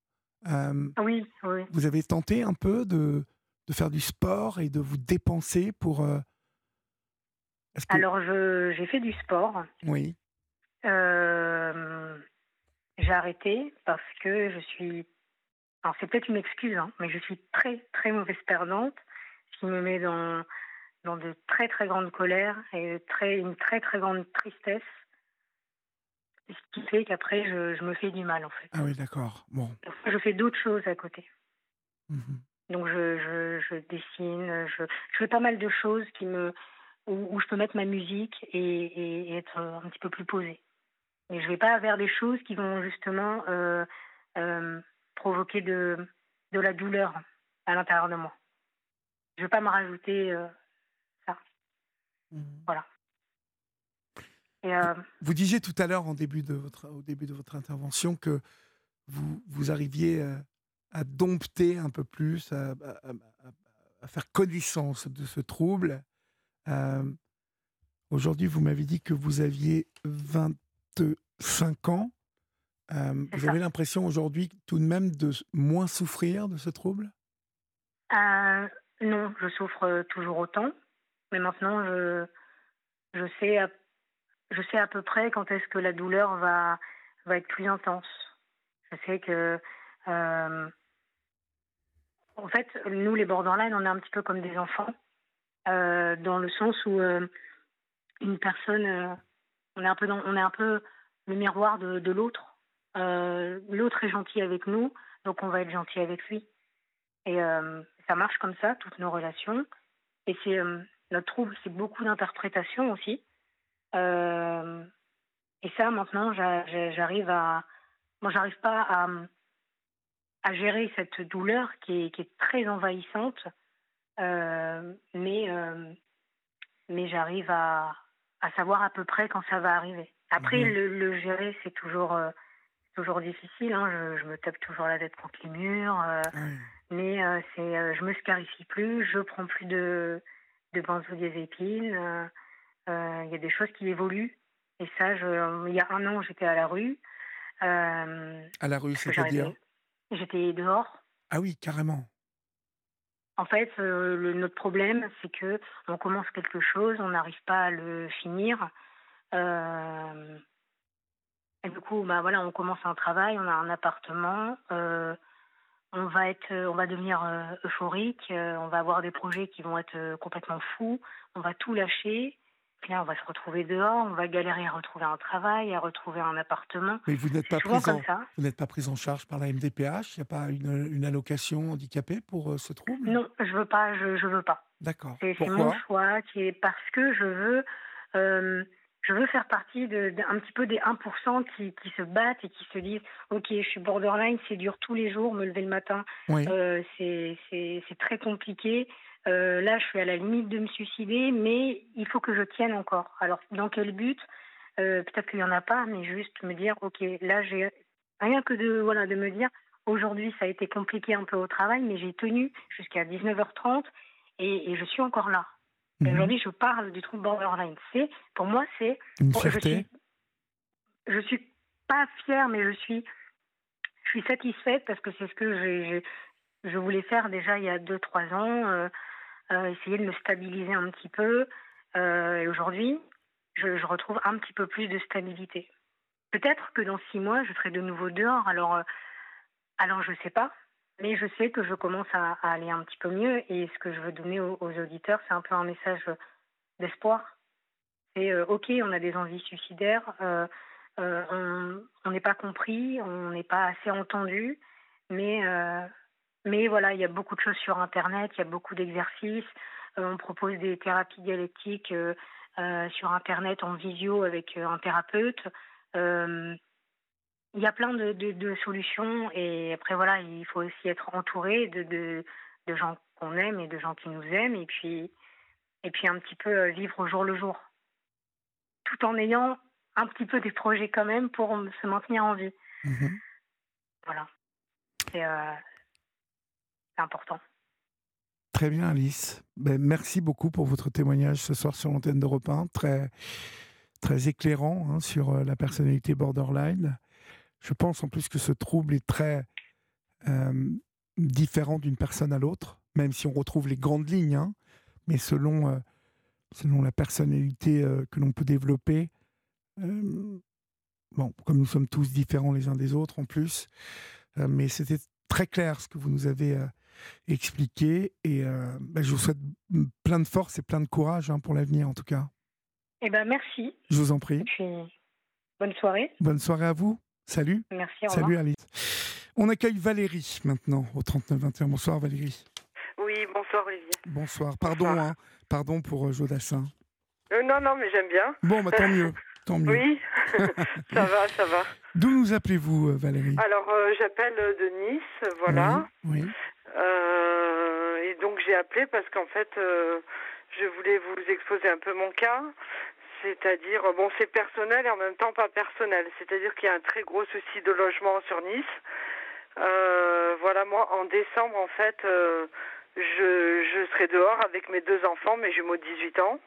Euh, Oui, oui. vous avez tenté un peu de, de faire du sport et de vous dépenser pour. euh, que- Alors j'ai fait du sport. Oui. J'ai arrêté parce que je suis. Alors c'est peut-être une excuse, hein, mais je suis très très mauvaise perdante, ce qui me met dans dans de très très grandes colères et très une très très grande tristesse, ce qui fait qu'après je, je me fais du mal en fait. Ah oui, d'accord. Bon. Je fais d'autres choses à côté. Mhm. Donc je, je, je dessine, je, fais pas mal de choses qui me où, où je peux mettre ma musique et, et- et être un petit peu plus posée. Mais je vais pas vers des choses qui vont justement euh, euh, provoquer de, de la douleur à l'intérieur de moi. Je vais pas me rajouter euh, ça. Voilà. Et euh, Vous disiez tout à l'heure en début de votre, au début de votre intervention que vous, vous arriviez euh, à dompter un peu plus, à, faire connaissance de ce trouble. Euh, Aujourd'hui, vous m'avez dit que vous aviez 25 ans. Euh, vous ça. avez l'impression aujourd'hui tout de même de moins souffrir de ce trouble? Euh, non, je souffre toujours autant, mais maintenant je, je sais je sais à peu près quand est-ce que la douleur va, va être plus intense. Je sais que, euh, en fait, nous les borderline, on est un petit peu comme des enfants, euh, dans le sens où euh, une personne, euh, on est un peu, dans, on est un peu le miroir de, de l'autre. Euh, l'autre est gentil avec nous, donc on va être gentil avec lui. Et euh, ça marche comme ça, toutes nos relations. Et c'est notre trouble, c'est beaucoup d'interprétation aussi. Euh, et ça, maintenant, j'a- j'a- j'arrive à. Moi, j'arrive pas à, à gérer cette douleur qui est, qui est très envahissante. Euh, mais euh, mais j'arrive à, à savoir à peu près quand ça va arriver. Après, Mhm. le, le gérer, c'est toujours, euh, toujours difficile. hein. Je, je me tape toujours la tête contre les murs. euh, mais euh, c'est, je me scarifie plus, je prends plus de, de benzodiazépines. Euh, Il y a des choses qui évoluent. Et ça, je, il y a un an, j'étais à la rue. euh, À la rue, c'est-à-dire J'étais dehors. Ah oui, carrément. En fait, euh, le- notre problème, c'est que on commence quelque chose, on n'arrive pas à le finir. Euh, et du coup, bah voilà, on commence un travail, on a un appartement, euh, on va être, on va devenir euphorique, on va avoir des projets qui vont être complètement fous, on va tout lâcher. Là, on va se retrouver dehors, on va galérer à retrouver un travail, à retrouver un appartement. Mais vous n'êtes pas prise en, vous n'êtes pas prise en charge par la MDPH Il n'y a pas une, une allocation handicapée pour euh, ce trouble? Non, je veux pas, je, je veux pas. D'accord. C'est c'est mon choix qui est parce que je veux, euh, je veux faire partie de, de- un petit peu des 1% qui, qui se battent et qui se disent Ok, je suis borderline, c'est dur tous les jours, me lever le matin, Oui. euh, c'est c'est- c'est très compliqué. Là, je suis à la limite de me suicider, mais il faut que je tienne encore. Alors, dans quel but? Peut-être qu'il n'y en a pas, mais juste me dire, ok, là, j'ai rien que de voilà de me dire, aujourd'hui, ça a été compliqué un peu au travail, mais j'ai tenu jusqu'à 19h30 et, je suis encore là. Mhm. Aujourd'hui, je parle du trouble borderline. C'est pour moi, c'est une fierté. Je suis, suis pas fière, mais je suis je suis satisfaite parce que c'est ce que je voulais faire déjà il y a 2-3 ans, euh, euh, essayer de me stabiliser un petit peu. Euh, et aujourd'hui, je, retrouve un petit peu plus de stabilité. Peut-être que dans 6 mois, je serai de nouveau dehors. Alors, alors je ne sais pas. Mais je sais que je commence à, aller un petit peu mieux. Et ce que je veux donner aux, auditeurs, c'est un peu un message d'espoir. C'est OK, on a des envies suicidaires. Euh, on n'est pas compris, on n'est pas assez entendu, mais, euh, mais voilà, il y a beaucoup de choses sur Internet, il y a beaucoup d'exercices. Euh, on propose des thérapies dialectiques sur Internet en visio avec un thérapeute. il y a plein de, de, solutions et après voilà, il faut aussi être entouré de, de, de gens qu'on aime et de gens qui nous aiment et puis et puis un petit peu vivre au jour le jour, tout en ayant un petit peu des projets quand même pour se maintenir en vie. Mhm. Voilà. Euh, important. Très bien, Alice. Ben, merci beaucoup pour votre témoignage ce soir sur l'antenne d'Europe 1. Très, très éclairant hein, sur euh, la personnalité borderline. Je pense en plus que ce trouble est très euh, différent d'une personne à l'autre, même si on retrouve les grandes lignes. Hein. mais selon, selon la personnalité que l'on peut développer, euh, bon, comme nous sommes tous différents les uns des autres en plus, euh, mais c'était très clair ce que vous nous avez euh, expliqué et bah, je vous souhaite plein de force et plein de courage hein, pour l'avenir en tout cas. Eh ben merci. Je vous en prie. bonne soirée. Bonne soirée à vous. Salut. Merci. Salut Alice. On accueille Valérie maintenant au 39-21. Bonsoir Valérie. Oui, bonsoir Olivier. Bonsoir. Pardon, Hein, pardon pour Jodassin. non, non, mais j'aime bien. Bon, bah, tant mieux. Oui, ça va, ça va. D'où nous appelez-vous, euh, Valérie? Alors, euh, j'appelle de Nice, voilà. Oui. Euh, et donc, j'ai appelé parce qu'en fait, je voulais vous exposer un peu mon cas. C'est-à-dire, bon, c'est personnel et en même temps pas personnel. C'est-à-dire qu'il y a un très gros souci de logement sur Nice. voilà, moi, en décembre, en fait, je, je serai dehors avec mes deux enfants, mes jumeaux de 18 ans.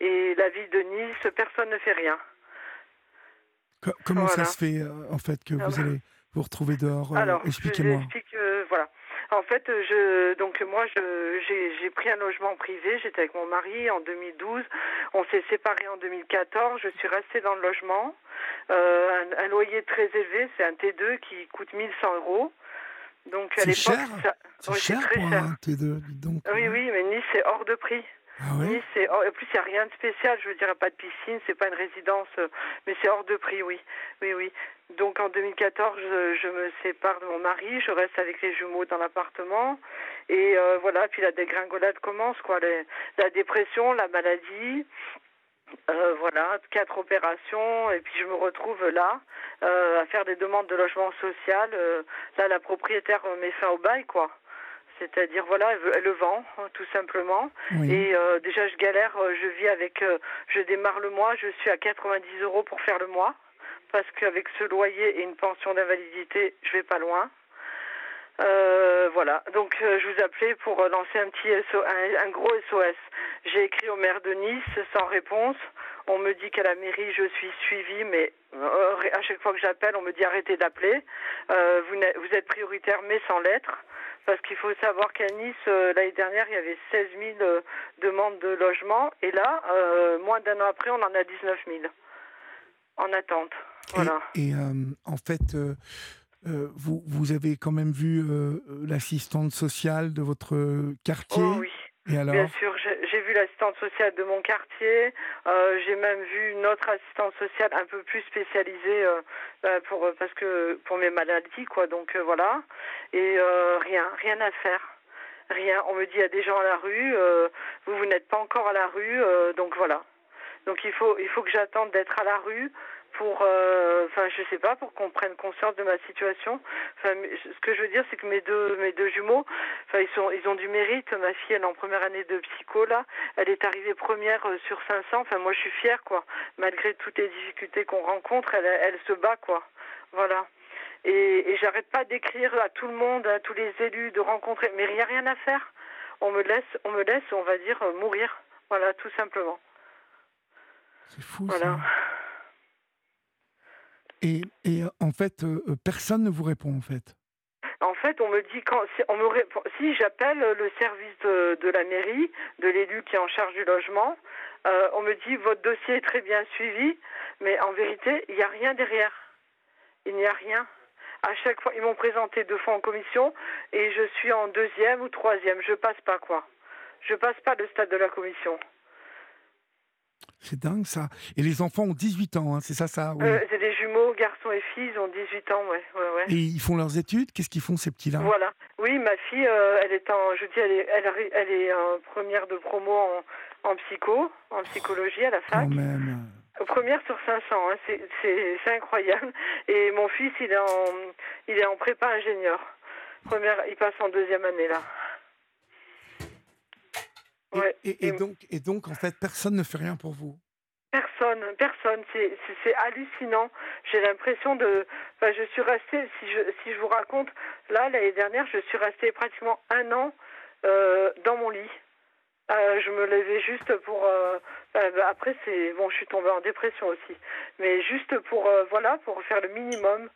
Et la ville de Nice, personne ne fait rien comment ça se fait euh, en fait que vous allez vous retrouver dehors euh, Alors, Expliquez-moi. Euh, voilà. En fait, je, donc moi, j'ai pris un logement privé. J'étais avec mon mari en 2012. On s'est séparés en 2014. Je suis restée dans le logement. un, loyer très élevé, c'est un T2 qui coûte 1100 euros. Donc à l'époque, c'est cher très pour cher. un T2. Donc, oui, oui, mais Nice c'est hors de prix. Ah oui c'est en plus il n'y a rien de spécial, je veux dire, pas de piscine, c'est pas une résidence, euh, mais c'est hors de prix, oui, oui, oui. Donc en 2014, je, me sépare de mon mari, je reste avec les jumeaux dans l'appartement, et euh, voilà, puis la dégringolade commence, quoi, la dépression, la maladie. Euh, voilà, quatre opérations et puis je me retrouve là à faire des demandes de logement social. là, la propriétaire met fin au bail, quoi. C'est-à-dire, voilà, elle, le vend, hein, tout simplement. Et euh, déjà, je galère, euh, je vis avec, euh, je démarre le mois, je suis à 90 euros pour faire le mois, parce qu'avec ce loyer et une pension d'invalidité, je vais pas loin. voilà, donc je vous appelais pour lancer un petit un, gros SOS. J'ai écrit au maire de Nice sans réponse. On me dit qu'à la mairie je suis suivie, mais à chaque fois que j'appelle, on me dit arrêtez d'appeler. vous, vous êtes prioritaire, mais sans lettre. Parce qu'il faut savoir qu'à Nice, euh, l'année dernière, il y avait 16 000 euh, demandes de logement. Et là, euh, moins d'un an après, on en a 19 000 en attente. Voilà. Et, en fait, vous, vous avez quand même vu l'assistante sociale de votre quartier oh, oui. Bien sûr, j'ai vu l'assistante sociale de mon quartier. Euh, j'ai même vu une autre assistante sociale un peu plus spécialisée euh, euh, pour parce que pour mes maladies quoi. Donc voilà. Et rien, rien à faire. Rien. On me dit il y a des gens à la rue. vous vous n'êtes pas encore à la rue. donc voilà. Donc il faut il faut que j'attende d'être à la rue pour, euh, enfin, je sais pas, pour qu'on prenne conscience de ma situation. Enfin, ce que je veux dire, c'est que mes deux, mes deux jumeaux, enfin, ils sont, ils ont du mérite. Ma fille, elle est en première année de psycho là, elle est arrivée première euh, sur 500. Enfin, moi, je suis fière, quoi. Malgré toutes les difficultés qu'on rencontre, elle, elle se bat, quoi. Voilà. Et, et j'arrête pas d'écrire à tout le monde, à tous les élus, de rencontrer, mais il n'y a rien à faire. On me laisse, on me laisse, on va dire, mourir. Voilà, tout simplement. C'est fou. Voilà. Et, et, en fait, euh, euh, personne ne vous répond en fait. En fait, on me dit quand on me répond, si j'appelle le service de, la mairie, de l'élu qui est en charge du logement, euh, on me dit votre dossier est très bien suivi, mais en vérité, il n'y a rien derrière. Il n'y a rien. À chaque fois, ils m'ont présenté deux fois en commission et je suis en deuxième ou troisième. Je passe pas quoi. Je passe pas le stade de la commission. C'est dingue ça. Et les enfants ont 18 ans, hein, c'est ça ça euh, C'est des jumeaux, garçons et filles, ils ont 18 ans, ouais. ouais, ouais. Et ils font leurs études? Qu'est-ce qu'ils font ces petits-là? Voilà. Oui, ma fille, euh, elle est en, je dis, elle est, elle, elle est en première de promo en, en psycho, en psychologie à la fac. Quand même. Première sur 500, hein, c'est incroyable. Et mon fils, il est en, il est en prépa ingénieur. Première, il passe en deuxième année là. Et, donc, et donc, en fait, personne ne fait rien pour vous Personne, personne. C'est hallucinant. J'ai l'impression de. Enfin, je suis restée, si je, si je vous raconte, là, l'année dernière, je suis restée pratiquement un an euh, dans mon lit. Euh, je me levais juste pour. Euh, bah, après, c'est bon, je suis tombée en dépression aussi, mais juste pour voilà, pour faire le minimum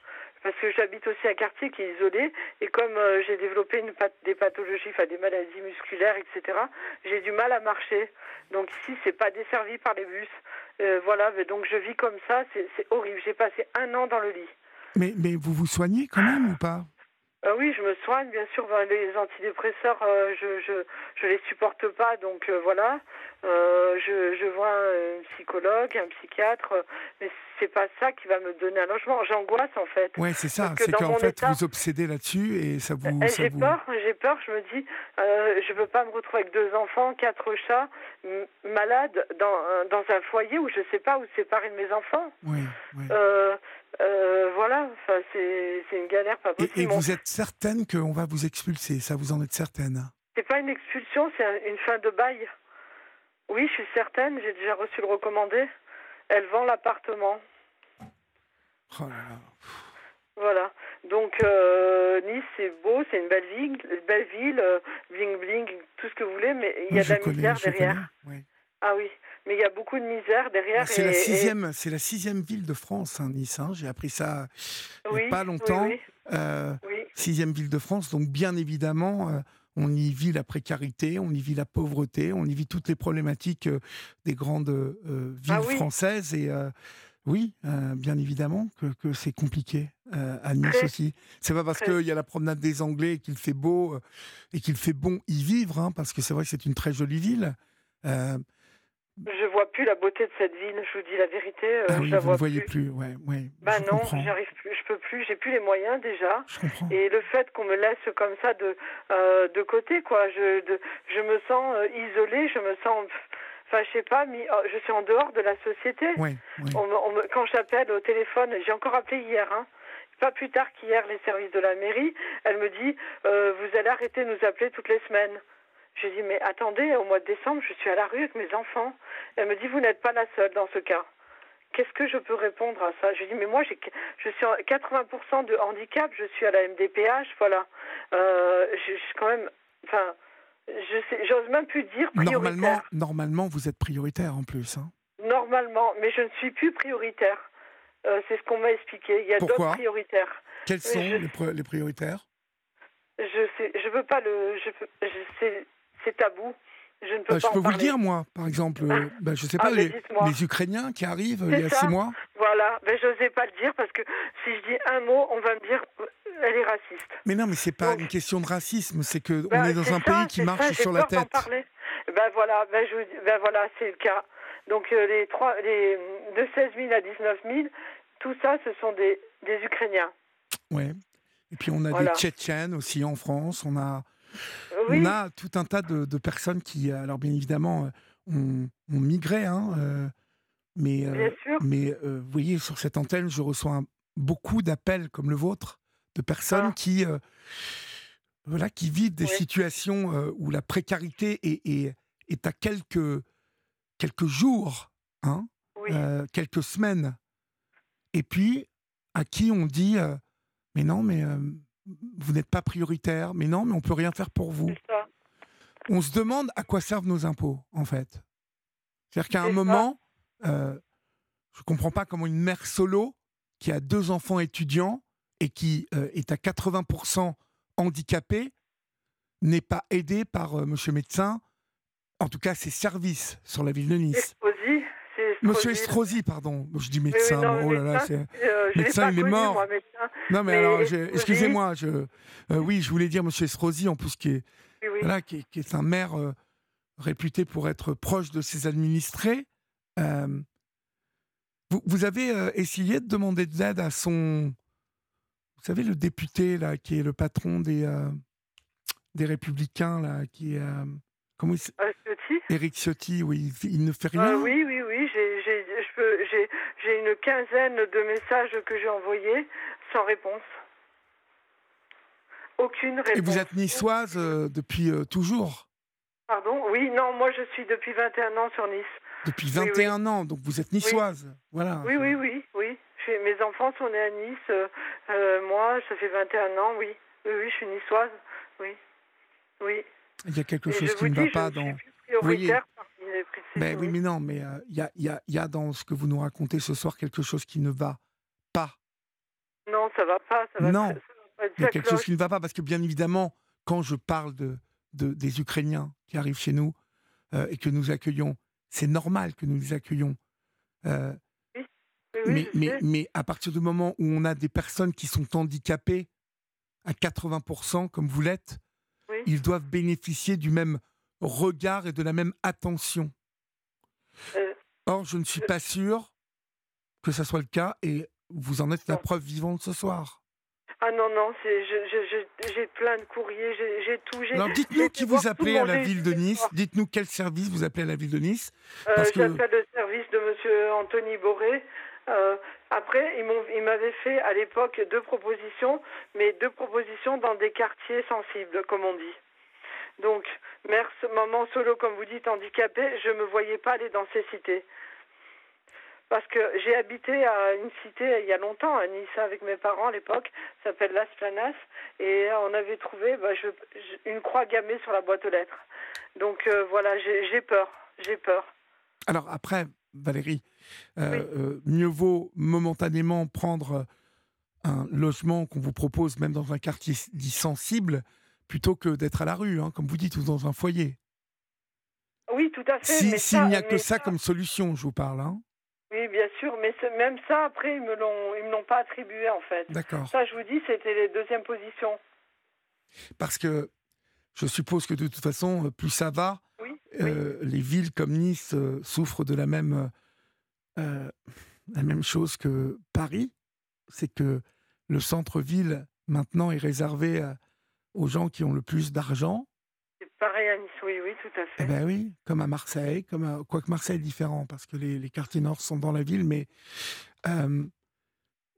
parce que j'habite aussi un quartier qui est isolé et comme euh, j'ai développé des pathologies, des maladies musculaires, etc. J'ai du mal à marcher. Donc ici, c'est pas desservi par les bus. Euh, voilà, mais donc je vis comme ça, c'est horrible. J'ai passé un an dans le lit. Mais, mais vous vous soignez quand même ou pas? Euh, oui, je me soigne, bien sûr. Ben, les antidépresseurs, euh, je, je je les supporte pas, donc euh, voilà. je, je vois un psychologue, un psychiatre, mais c'est pas ça qui va me donner un logement. J'angoisse en fait. Ouais, c'est ça. C'est qu'en fait, vous obsédez là-dessus et ça vous. J'ai peur. J'ai peur. Je me dis, euh, je veux pas me retrouver avec deux enfants, quatre chats, malades dans dans un foyer où je sais pas où séparer de mes enfants. Oui. oui. Euh, voilà, enfin, c'est une galère pas possible. Et, vous êtes certaine qu'on va vous expulser Ça, vous en êtes certaine C'est pas une expulsion, c'est une fin de bail. Oui, je suis certaine, j'ai déjà reçu le recommandé. Elle vend l'appartement. Oh là là. Voilà. Donc euh, Nice, c'est beau, c'est une belle ville, belle ville, euh, bling bling, tout ce que vous voulez, mais il y a de la misère derrière. Ah oui mais il y a beaucoup de misère derrière. C'est la sixième, c'est la sixième ville de France, hein, Nice. Hein. J'ai appris ça il n'y a pas longtemps. Euh, sixième ville de France, donc bien évidemment. Euh, on y vit la précarité, on y vit la pauvreté, on y vit toutes les problématiques euh, des grandes villes ah françaises. Et oui, bien évidemment que, c'est compliqué à Nice aussi. C'est pas parce qu'il y a la promenade des Anglais qu'il fait beau et qu'il fait bon y vivre, hein, parce que c'est vrai que c'est une très jolie ville. Je vois plus la beauté de cette ville, je vous dis la vérité. Euh, ah oui, je la vous vois ne voyez plus, ouais, ouais. Bah non, j'arrive plus, je peux plus, j'ai plus les moyens déjà. Et le fait qu'on me laisse comme ça de euh, de côté, quoi, je de, je me sens euh, isolée, je me sens, enfin je sais pas, mis, oh, je suis en dehors de la société. Ouais, on, on me, quand j'appelle au téléphone, j'ai encore appelé hier, hein. Pas plus tard qu'hier, les services de la mairie, elle me dit, vous allez arrêter de nous appeler toutes les semaines. Je dis, mais attendez, au mois de décembre, je suis à la rue avec mes enfants. Elle me dit, vous n'êtes pas la seule dans ce cas. Qu'est-ce que je peux répondre à ça? Je dis, mais moi, j'ai, je suis en 80% de handicap, je suis à la MDPH, voilà. Euh, je, suis quand même, enfin, je sais, j'ose même plus dire prioritaire. Normalement, normalement, vous êtes prioritaire en plus. Hein. Normalement, mais je ne suis plus prioritaire. Euh, c'est ce qu'on m'a expliqué. Il y a d'autres prioritaires. Quels sont les, prioritaires? Je sais, je veux pas le, je, je sais, c'est tabou. Je ne peux bah, pas Je peux vous le dire, moi, par exemple. Euh, bah, je ne sais pas, ah, les, les, Ukrainiens qui arrivent il y a six mois. Voilà, mais je n'osais pas le dire parce que si je dis un mot, on va me dire euh, elle est raciste. Mais non, mais c'est pas une question de racisme, c'est qu'on bah, est dans un pays qui marche sur la tête. Parler. Ben voilà, ben je, ben voilà, c'est le cas. Donc euh, les trois, les de 16 000 à 19 000, tout ça, ce sont des, des Ukrainiens. Ouais. Et puis on a des Tchétchènes aussi en France. On a on a tout un tas de, personnes qui, alors bien évidemment, euh, ont, migré. Hein, euh, Mais, euh, mais euh, vous voyez, sur cette antenne, je reçois un- beaucoup d'appels comme le vôtre de personnes Ah. qui, voilà, qui vivent des Oui. situations où la précarité est, est, est à quelques, quelques jours, hein, Oui. quelques semaines. Et puis, à qui on dit Mais non, mais vous n'êtes pas prioritaire, mais non, mais on peut rien faire pour vous. Ça. On se demande à quoi servent nos impôts, en fait. C'est-à-dire qu'à un moment, euh, je ne comprends pas comment une mère solo qui a deux enfants étudiants et qui euh, est à 80% handicapée n'est pas aidée par euh, monsieur médecin, en tout cas ses services sur la ville de Nice. Estrosi, c'est Monsieur Estrosi. Estrosi, pardon. Je dis Oui, oui, médecin, non, bon, oh là là, médecin, c'est... euh, médecin, il est mort. moi, médecin. Non, mais, Mais alors, excusez-moi, je, euh, oui, je voulais dire Monsieur Estrosi, en plus, qui est, Oui, oui. voilà, qui, est- qui est un maire euh, réputé pour être proche de ses administrés. Euh, vous, vous avez essayé de demander de l'aide à son. Vous savez, le député, là, qui est le patron des, des Républicains, là, qui est. comment il Ciotti? Éric Ciotti, oui, il, il ne fait rien. oui, oui, oui, j'ai, j'ai une quinzaine de messages que j'ai envoyés sans réponse. Aucune réponse. Et vous êtes niçoise euh, depuis euh, toujours? Pardon? Oui, non, moi je suis depuis 21 ans sur Nice. Depuis Oui, oui. 21 ans, donc vous êtes niçoise. Voilà. Oui, oui, oui, oui. Mes enfants sont nés à Nice. euh, moi, ça fait 21 ans, oui. Oui, oui, je suis niçoise. Oui. Oui. Il y a quelque Et chose qui ne va pas dans. Ben oui, mais non, mais euh, il y, a, y a dans ce que vous nous racontez ce soir quelque chose qui ne va pas. Non, ça va pas. Ça va Non. ça va pas être Il y a ça quelque chose qui ne va pas parce que bien évidemment, quand je parle de, de- des Ukrainiens qui arrivent chez nous euh, et que nous accueillons, c'est normal que nous les accueillons. Euh, Oui, oui, mais, mais, mais à partir du moment où on a des personnes qui sont handicapées à 80%, comme vous l'êtes, Oui. ils doivent bénéficier du même regard et de la même attention. Euh, Or, je ne suis pas sûr que ça soit le cas et vous en êtes la preuve vivante ce soir. Ah non, non, j'ai plein de courriers, j'ai, tout. J'ai, Alors dites-nous qui vous appelez le à la ville de Nice. Dites-nous quel service vous appelez à la ville de Nice. Euh, parce que- J'appelle le service de Monsieur Anthony Boré. Euh, après, ils, ils m'avaient fait à l'époque deux propositions, mais deux propositions dans des quartiers sensibles, comme on dit. Donc, mère, maman solo, comme vous dites, handicapée, je me voyais pas aller dans ces cités. Parce que j'ai habité à une cité il y a longtemps, à Nice, avec mes parents à l'époque, s'appelle Las Planas, et on avait trouvé bah, je- une croix gammée sur la boîte aux lettres. Donc euh, voilà, j'ai, peur, j'ai peur. Alors après, Valérie, euh, Oui. euh, mieux vaut momentanément prendre un logement qu'on vous propose, même dans un quartier dit sensible, plutôt que d'être à la rue, hein, comme vous dites, ou dans un foyer. Oui, tout à fait. Si- S'il ça- n'y a que ça comme solution, je vous parle. hein. Oui, bien sûr, mais même ça, après, ils me l'ont, ils me l'ont pas attribué, en fait. D'accord. Ça, je vous dis, c'était les deuxièmes positions. Parce que je suppose que de toute façon, euh, plus ça va, Oui, euh, les villes comme Nice euh, souffrent de la même, euh, la même chose que Paris. C'est que le centre-ville, maintenant, est réservé à- aux gens qui ont le plus d'argent. C'est pareil à Nice, oui, oui, tout à Eh fait. ben oui, comme à Marseille, comme à- quoique Marseille est différent parce que les, les quartiers nord sont dans la ville, mais euh,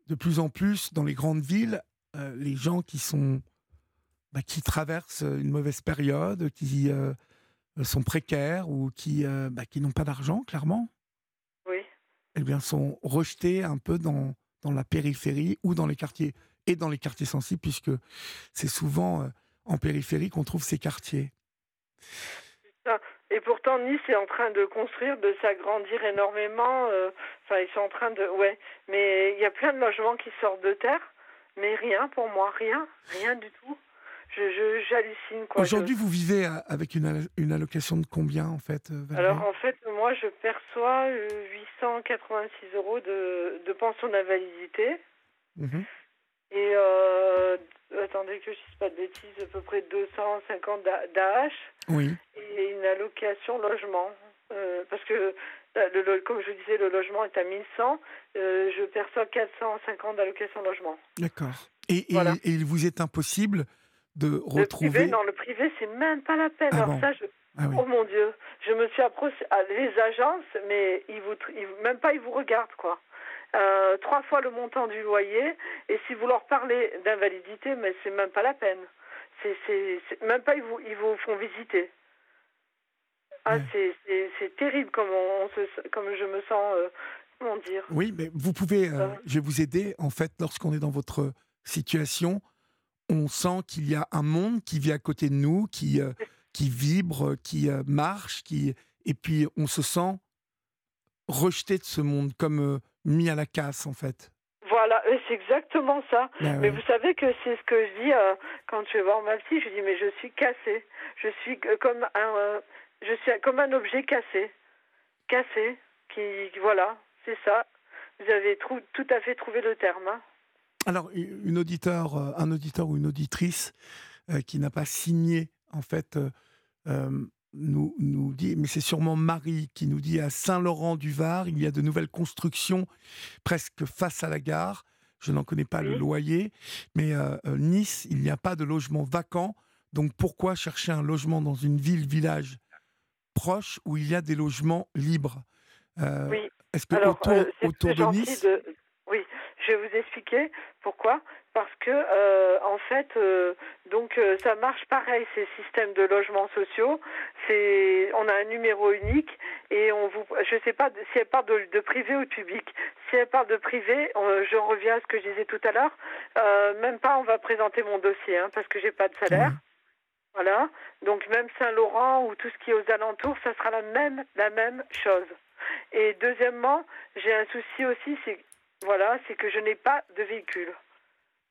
de plus en plus dans les grandes villes, euh, les gens qui sont bah, qui traversent une mauvaise période, qui euh, sont précaires ou qui bah, qui n'ont pas d'argent, clairement, Oui, eh bien sont rejetés un peu dans dans la périphérie ou dans les quartiers et dans les quartiers sensibles puisque c'est souvent en périphérie qu'on trouve ces quartiers. Et pourtant, Nice est en train de construire, de s'agrandir énormément. euh, Enfin, ils sont en train de... Ouais, mais il y a plein de logements qui sortent de terre, mais rien pour moi, rien, rien du tout. Je, j'hallucine, quoi. Aujourd'hui, vous vivez à- avec une, al- une allocation de combien, en fait, euh, Valérie? Alors, en fait, moi, je perçois euh, 886 euros de, de pension d'invalidité. Mhm. Et euh, attendez que je dise pas de bêtises, à peu près 250 d'A- d'AH Oui. et une allocation logement. Euh, parce que, euh, le, comme je vous disais, le logement est à 1100, euh, je perçois 450 d'allocation logement. D'accord. Et, et- Voilà. et il vous est impossible de Le privé, retrouver. non, le privé, c'est même pas la peine. Ah Alors bon. ça, je, Ah oui. Oh mon Dieu, je me suis approchée à les agences, mais ils vous, ils- même pas ils vous regardent quoi. Euh, trois fois le montant du loyer, et si vous leur parlez d'invalidité, mais c'est même pas la peine. C'est, même pas ils vous, ils vous font visiter. Ah, Ouais. c'est, terrible comme on, on se, comme je me sens, euh, comment dire. Oui, mais vous pouvez, euh, je vais vous aider. En fait, lorsqu'on est dans votre situation, on sent qu'il y a un monde qui vit à côté de nous, qui, euh, qui vibre, qui marche, qui, et puis on se sent rejeté de ce monde, comme mis à la casse, en fait. Voilà, c'est exactement ça. Ben Mais ouais. vous savez que c'est ce que je dis euh, quand je vais voir ma fille. Je dis mais je suis cassée. Je suis que- comme un, euh, je suis comme un objet cassé, cassé. Qui voilà, c'est ça. Vous avez trou- tout à fait trouvé le terme. hein. Alors, une auditeur, euh, un auditeur ou une auditrice euh, qui n'a pas signé, en fait, euh, euh, nous, nous dit, mais c'est sûrement Marie qui nous dit à Saint-Laurent-du-Var, il y a de nouvelles constructions presque face à la gare. Je n'en connais pas le loyer, mais euh, euh, Nice, il n'y a pas de logement vacant. Donc pourquoi chercher un logement dans une ville, village proche où il y a des logements libres? Euh, Oui. Est-ce que Alors, autour, euh, autour de Nice, de- Oui, je vais vous expliquer pourquoi. Parce que, euh, en fait, euh, donc euh, ça marche pareil, ces systèmes de logements sociaux. On a un numéro unique et on vous, je sais pas si elle parle de, privé ou de public. Si elle parle de privé, je reviens à ce que je disais tout à l'heure. Même pas, on va présenter mon dossier hein, parce que j'ai pas de salaire. Voilà. Donc même Saint-Laurent ou tout ce qui est aux alentours, ça sera la même la même chose. Et deuxièmement, j'ai un souci aussi, c'est voilà, c'est que je n'ai pas de véhicule.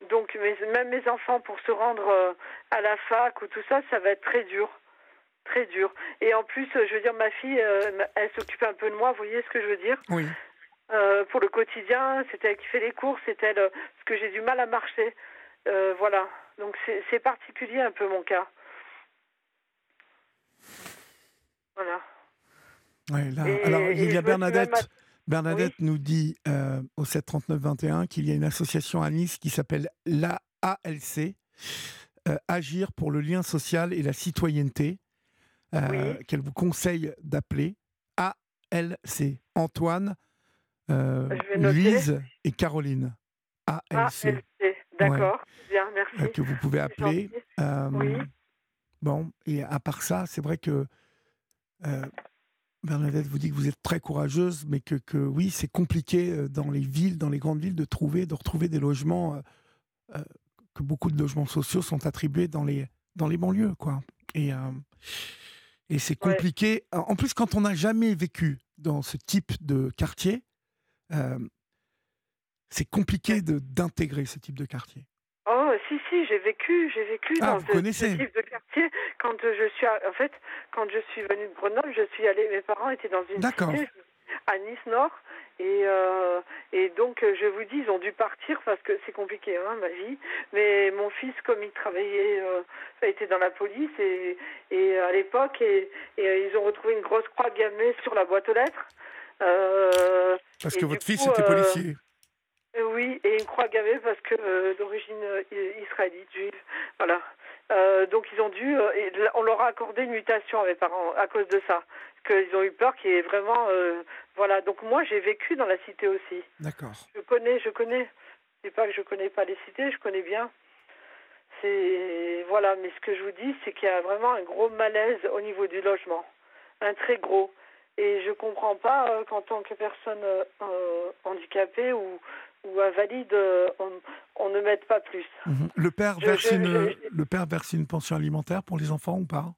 Donc mes, même mes enfants pour se rendre euh, à la fac ou tout ça, ça va être très dur, très dur. Et en plus, euh, je veux dire, ma fille, euh, elle s'occupe un peu de moi. Vous voyez ce que je veux dire? Oui. Euh, Pour le quotidien, c'est elle qui fait les courses, c'est elle parce que j'ai du mal à marcher. Euh, voilà. Donc c'est particulier un peu mon cas. Voilà. Ouais, là, Et- alors, et il y a suis Bernadette. nous dit euh, au 739-21 qu'il y a une association à Nice qui s'appelle l'AALC, euh, Agir pour le lien social et la citoyenneté, euh, Oui. qu'elle vous conseille d'appeler. ALC. Antoine, euh. Lise et Caroline. ALC. LC. D'accord. Bien, merci. que vous pouvez appeler. Oui. Bon, et à part ça, c'est vrai que euh, Bernadette vous dit que vous êtes très courageuse, mais que, que oui, c'est compliqué euh, dans les villes, dans les grandes villes, de trouver, de retrouver des logements, euh, euh, que beaucoup de logements sociaux sont attribués dans les, dans les banlieues, quoi. Et, euh, et c'est Ouais. compliqué. En plus, quand on n'a jamais vécu dans ce type de quartier, euh, c'est compliqué d'intégrer ce type de quartier. Oh, si, si, j'ai vécu, j'ai vécu Ah, dans ce, ce type de quartier. Quand je suis, à- en fait, quand je suis venue de Grenoble, je suis allée, mes parents étaient dans une cité à Nice Nord, et euh, et donc euh, je vous dis, ils ont dû partir parce que c'est compliqué, hein, ma vie. Mais mon fils, comme il travaillait, euh, été dans la police et et à l'époque, et, et euh, ils ont retrouvé une grosse croix gammée sur la boîte aux lettres. Euh, Parce que votre fils était policier. Euh, Oui, et une croix gammée parce que euh, d'origine euh, israélite, juive. Voilà. Euh, donc ils ont dû, euh, et on leur a accordé une mutation à mes parents à cause de ça, qu'ils ont eu peur qu'il y ait vraiment, voilà. Donc moi j'ai vécu dans la cité aussi. D'accord. Je connais, je connais. C'est pas que je connais pas les cités, je connais bien. C'est voilà, mais ce que je vous dis, c'est qu'il y a vraiment un gros malaise au niveau du logement, un très gros. Et je comprends pas qu'en tant que personne handicapée ou, ou invalide, euh, on, on ne mette pas plus. Mhm. Le père Je- verse je- une, je- le père verse une pension alimentaire pour les enfants ou pas?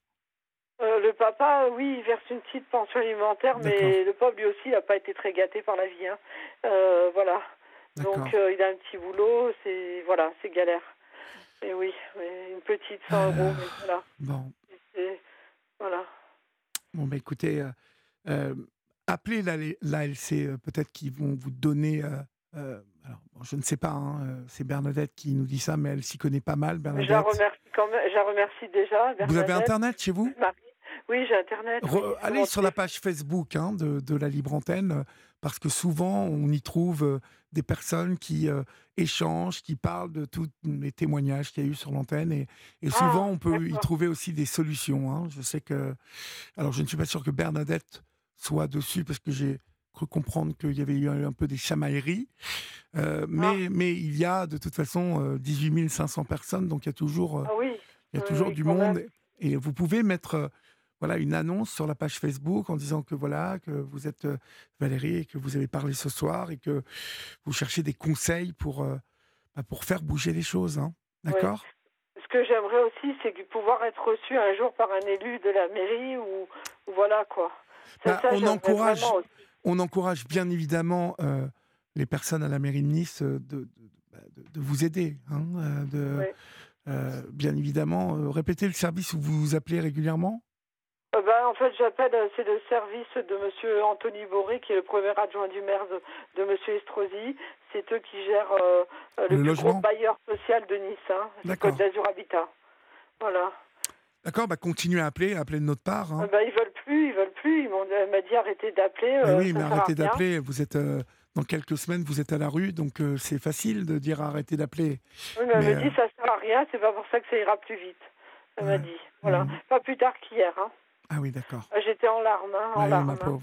Euh, le papa, oui, il verse une petite pension alimentaire, mais le pauvre lui aussi, n'a pas été très gâté par la vie. hein. Euh, voilà. Donc euh, il a un petit boulot, c'est voilà, c'est galère. Et oui, une petite 100 Ah. euros, mais voilà. Bon, Voilà. bon bah écoutez, appelez la- l'ALC, euh, peut-être qu'ils vont vous donner. Euh, euh, alors, bon, je ne sais pas, hein, euh, c'est Bernadette qui nous dit ça, mais elle s'y connaît pas mal, Je la Bernadette. remercie quand même, je la remercie déjà. Vous avez Bernadette. Internet chez vous? Oui, j'ai Internet. allez sur la page Facebook hein, de, de, la Libre Antenne, parce que souvent, on y trouve des personnes qui échangent, qui parlent de tous les témoignages qu'il y a eu sur l'antenne. Et, et, ah, souvent, on peut y trouver aussi des solutions. Hein. Je sais que. Alors, je ne suis pas sûr que Bernadette soit dessus, parce que j'ai cru comprendre qu'il y avait eu un, peu des chamailleries. Euh, mais, ah. mais il y a de toute façon 18 500 personnes, donc il y a toujours, ah oui. il y a toujours du monde. Et vous pouvez mettre voilà, une annonce sur la page Facebook en disant que voilà que vous êtes Valérie et que vous avez parlé ce soir et que vous cherchez des conseils pour, bah, pour faire bouger les choses. Hein. D'accord? Ce que j'aimerais aussi, c'est pouvoir être reçu un jour par un élu de la mairie ou, voilà quoi. Bah, on encourage, on encourage bien évidemment euh, les personnes à la mairie de Nice euh, de, bah, de, vous aider. Hein, euh, bien évidemment, répétez le service où vous vous appelez régulièrement ben, en fait, j'appelle, c'est le service de Monsieur Anthony Boré, qui est le premier adjoint du maire de, de Monsieur Estrosi. C'est eux qui gèrent le, plus gros bailleur social de Nice, hein, Côte d'Azur Habitat. Voilà. D'accord, bah continuez à appeler, appelez de notre part. Hein. Bah, ils veulent plus, ils veulent plus. Ils m'ont m'a dit arrêtez d'appeler. Euh, oui, mais arrêtez d'appeler. Vous êtes euh, dans quelques semaines, vous êtes à la rue, donc euh, c'est facile de dire arrêtez d'appeler. Oui, mais, elle m'a dit ça sert à rien. C'est pas pour ça que ça ira plus vite. Elle m'a dit. Voilà, mhm. pas plus tard qu'hier. Hein. Ah oui, d'accord. J'étais en larmes, hein, en larmes. ma pauvre.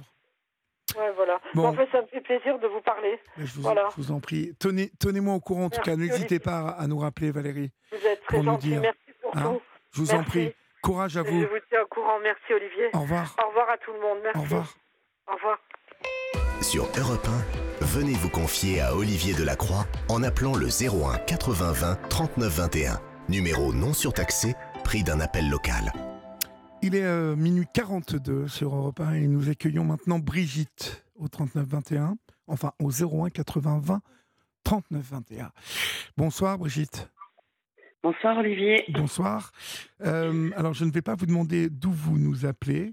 Ouais, voilà. Bon. En fait, ça me fait plaisir de vous parler. Je vous, voilà. je vous en prie. Tenez, tenez-moi au courant, en tout cas. N'hésitez pas à nous rappeler, Valérie. Vous êtes très gentil. Merci pour hein? tout. Je vous en prie. Courage à vous. Je vous tiens au courant. Merci Olivier. Au revoir. Au revoir à tout le monde. Merci. Au revoir. Au revoir. Sur Europe 1, venez vous confier à Olivier Delacroix en appelant le 01 80 20 39 21. Numéro non surtaxé, prix d'un appel local. Il est euh, minuit 42 sur Europe 1 et nous accueillons maintenant Brigitte au 39 21, enfin au 01 80 20 39 21. Bonsoir Brigitte. Bonsoir Olivier. Bonsoir. Euh, alors je ne vais pas vous demander d'où vous nous appelez,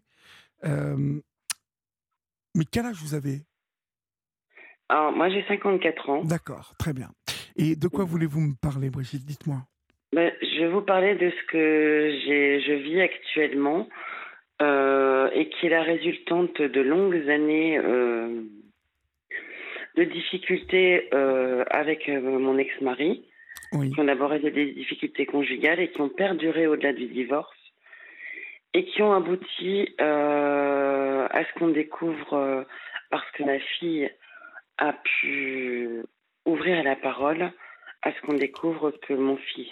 euh, mais quel âge vous avez? Alors moi j'ai 54 ans. D'accord, très bien. Et de quoi voulez-vous me parler Brigitte? Dites-moi. Ben, je vais vous parler de ce que je vis actuellement euh, et qui est la résultante de longues années de difficultés avec mon ex-mari qui ont d'abord été des difficultés conjugales et qui ont perduré au-delà du divorce et qui ont abouti euh, à ce qu'on découvre euh, parce que ma fille a pu ouvrir la parole, à ce qu'on découvre que mon fils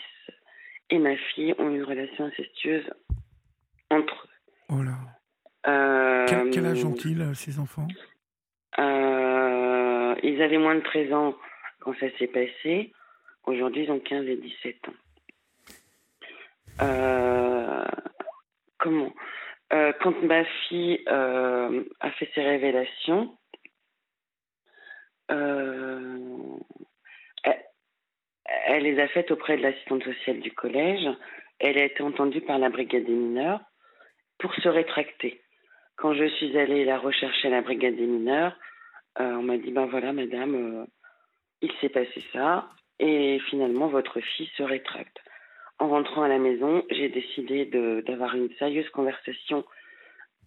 et ma fille ont une relation incestueuse entre eux. Oh là. Euh, quel, âge ont-ils, ces enfants? Ils avaient moins de 13 ans quand ça s'est passé. Aujourd'hui, ils ont 15 et 17 ans. Euh, comment? Euh, Quand ma fille euh, a fait ses révélations, elle, elle, les a faites auprès de l'assistante sociale du collège. Elle a été entendue par la brigade des mineurs pour se rétracter. Quand je suis allée la rechercher à la brigade des mineurs, on m'a dit ben voilà, madame, il s'est passé ça. Et finalement, votre fille se rétracte. En rentrant à la maison, j'ai décidé d'avoir une sérieuse conversation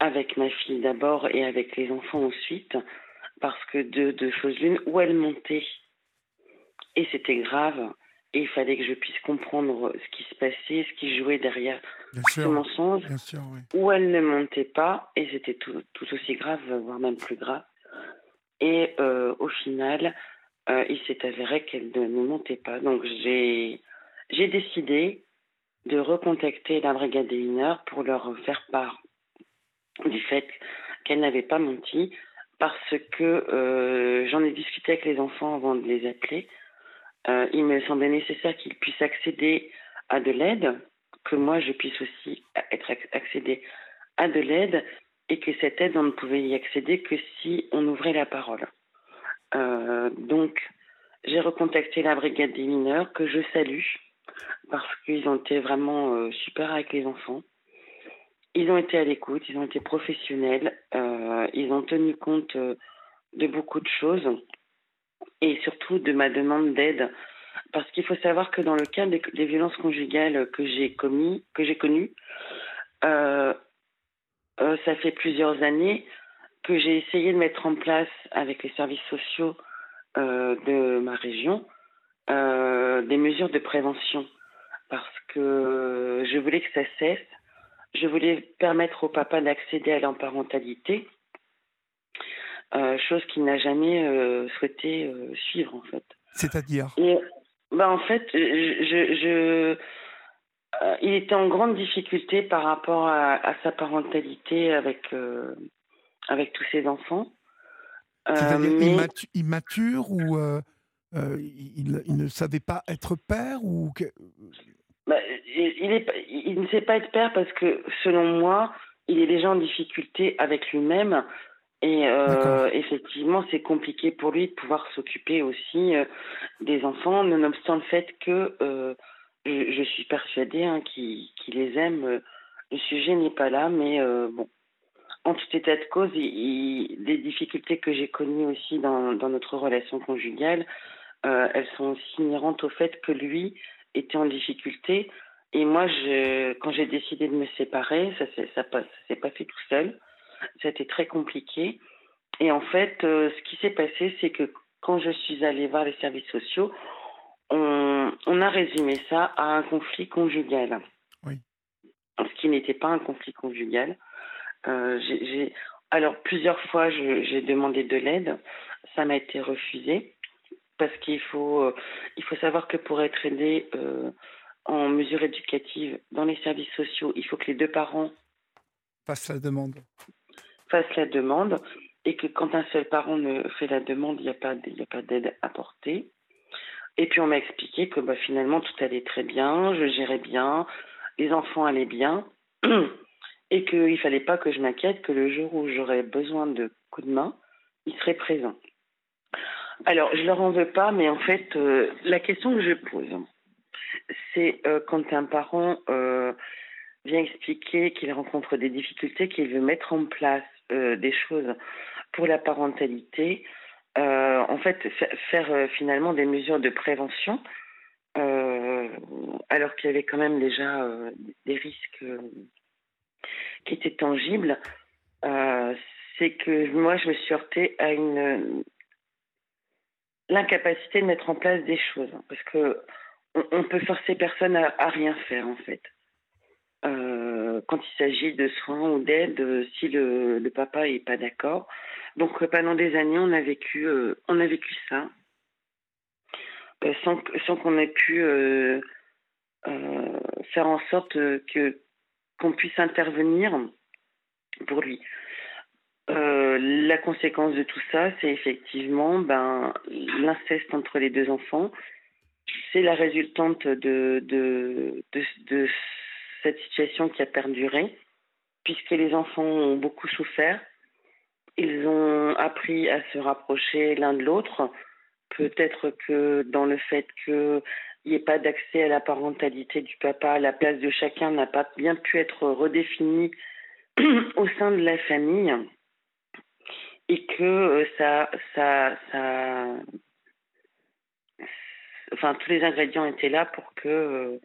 avec ma fille d'abord et avec les enfants ensuite, parce que de deux choses l'une, où elle montait, et c'était grave, et il fallait que je puisse comprendre ce qui se passait, ce qui jouait derrière ce mensonge, où elle ne montait pas, et c'était tout, tout, aussi grave, voire même plus grave. Et euh, au final, euh, il s'est avéré qu'elle ne montait pas. Donc j'ai décidé de recontacter la brigade des mineurs pour leur faire part du fait qu'elle n'avait pas menti parce que euh, j'en ai discuté avec les enfants avant de les appeler. Euh, il me semblait nécessaire qu'ils puissent accéder à de l'aide, que moi je puisse aussi être accéder à de l'aide et que cette aide on ne pouvait y accéder que si on ouvrait la parole. Euh, donc, j'ai recontacté la brigade des mineurs que je salue parce qu'ils ont été vraiment euh, super avec les enfants. Ils ont été à l'écoute, ils ont été professionnels, euh, ils ont tenu compte de beaucoup de choses et surtout de ma demande d'aide. Parce qu'il faut savoir que dans le cas des, violences conjugales que j'ai commis, que j'ai connues, ça fait plusieurs années que j'ai essayé de mettre en place avec les services sociaux de ma région des mesures de prévention parce que je voulais que ça cesse. Je voulais permettre au papa d'accéder à l'emparentalité, euh, chose qu'il n'a jamais euh, souhaité euh, suivre en fait. C'est-à-dire? Bah, En fait, je, je il était en grande difficulté par rapport à, sa parentalité avec, avec tous ses enfants. C'est-à-dire immature ou il, il, ne savait pas être père ou bah, il, il, ne sait pas être père parce que, selon moi, il est déjà en difficulté avec lui-même. Et euh, effectivement, c'est compliqué pour lui de pouvoir s'occuper aussi euh, des enfants, nonobstant le fait que euh, je, suis persuadée hein, qu'il les aime. Le sujet n'est pas là, mais bon. En tout état de cause, il, des difficultés que j'ai connues aussi dans, dans, notre relation conjugale, elles sont aussi inhérentes au fait que lui était en difficulté. Et moi, je, quand j'ai décidé de me séparer, ça ne ça, s'est pas fait tout seul. Ça a été très compliqué. Et en fait, euh, ce qui s'est passé, c'est que quand je suis allée voir les services sociaux, on, on a résumé ça à un conflit conjugal. Oui. Ce qui n'était pas un conflit conjugal. Euh, j'ai, alors, plusieurs fois, j'ai demandé de l'aide. Ça m'a été refusé parce qu'il faut, euh, il faut savoir que pour être aidé euh, en mesure éducative dans les services sociaux, il faut que les deux parents fassent la demande. Fassent la demande et que quand un seul parent ne fait la demande, il n'y a pas, il a pas d'aide apportée. Et puis on m'a expliqué que bah, finalement tout allait très bien, je gérais bien, les enfants allaient bien, et qu'il ne fallait pas que je m'inquiète que le jour où j'aurais besoin de coups de main, il serait présent. Alors, je leur en veux pas, mais en fait, euh, la question que je pose, c'est euh, quand un parent euh, vient expliquer qu'il rencontre des difficultés, qu'il veut mettre en place des choses pour la parentalité, en fait, faire finalement des mesures de prévention, alors qu'il y avait quand même déjà des risques qui étaient tangibles, c'est que moi, je me suis heurtée à une l'incapacité de mettre en place des choses. Parce que on, peut forcer personne à, rien faire, en fait. Euh, quand il s'agit de soins ou d'aide, si le, papa n'est pas d'accord. Donc pendant des années, on a vécu, euh, on a vécu ça, euh, sans, sans qu'on ait pu faire en sorte que qu'on puisse intervenir pour lui. Euh, la conséquence de tout ça, c'est effectivement ben, l'inceste entre les deux enfants. C'est la résultante de, cette situation qui a perduré, puisque les enfants ont beaucoup souffert. Ils ont appris à se rapprocher l'un de l'autre. Peut-être que dans le fait qu'il n'y ait pas d'accès à la parentalité du papa, la place de chacun n'a pas bien pu être redéfinie au sein de la famille et que euh, ça, ça, ça, enfin tous les ingrédients étaient là pour que euh,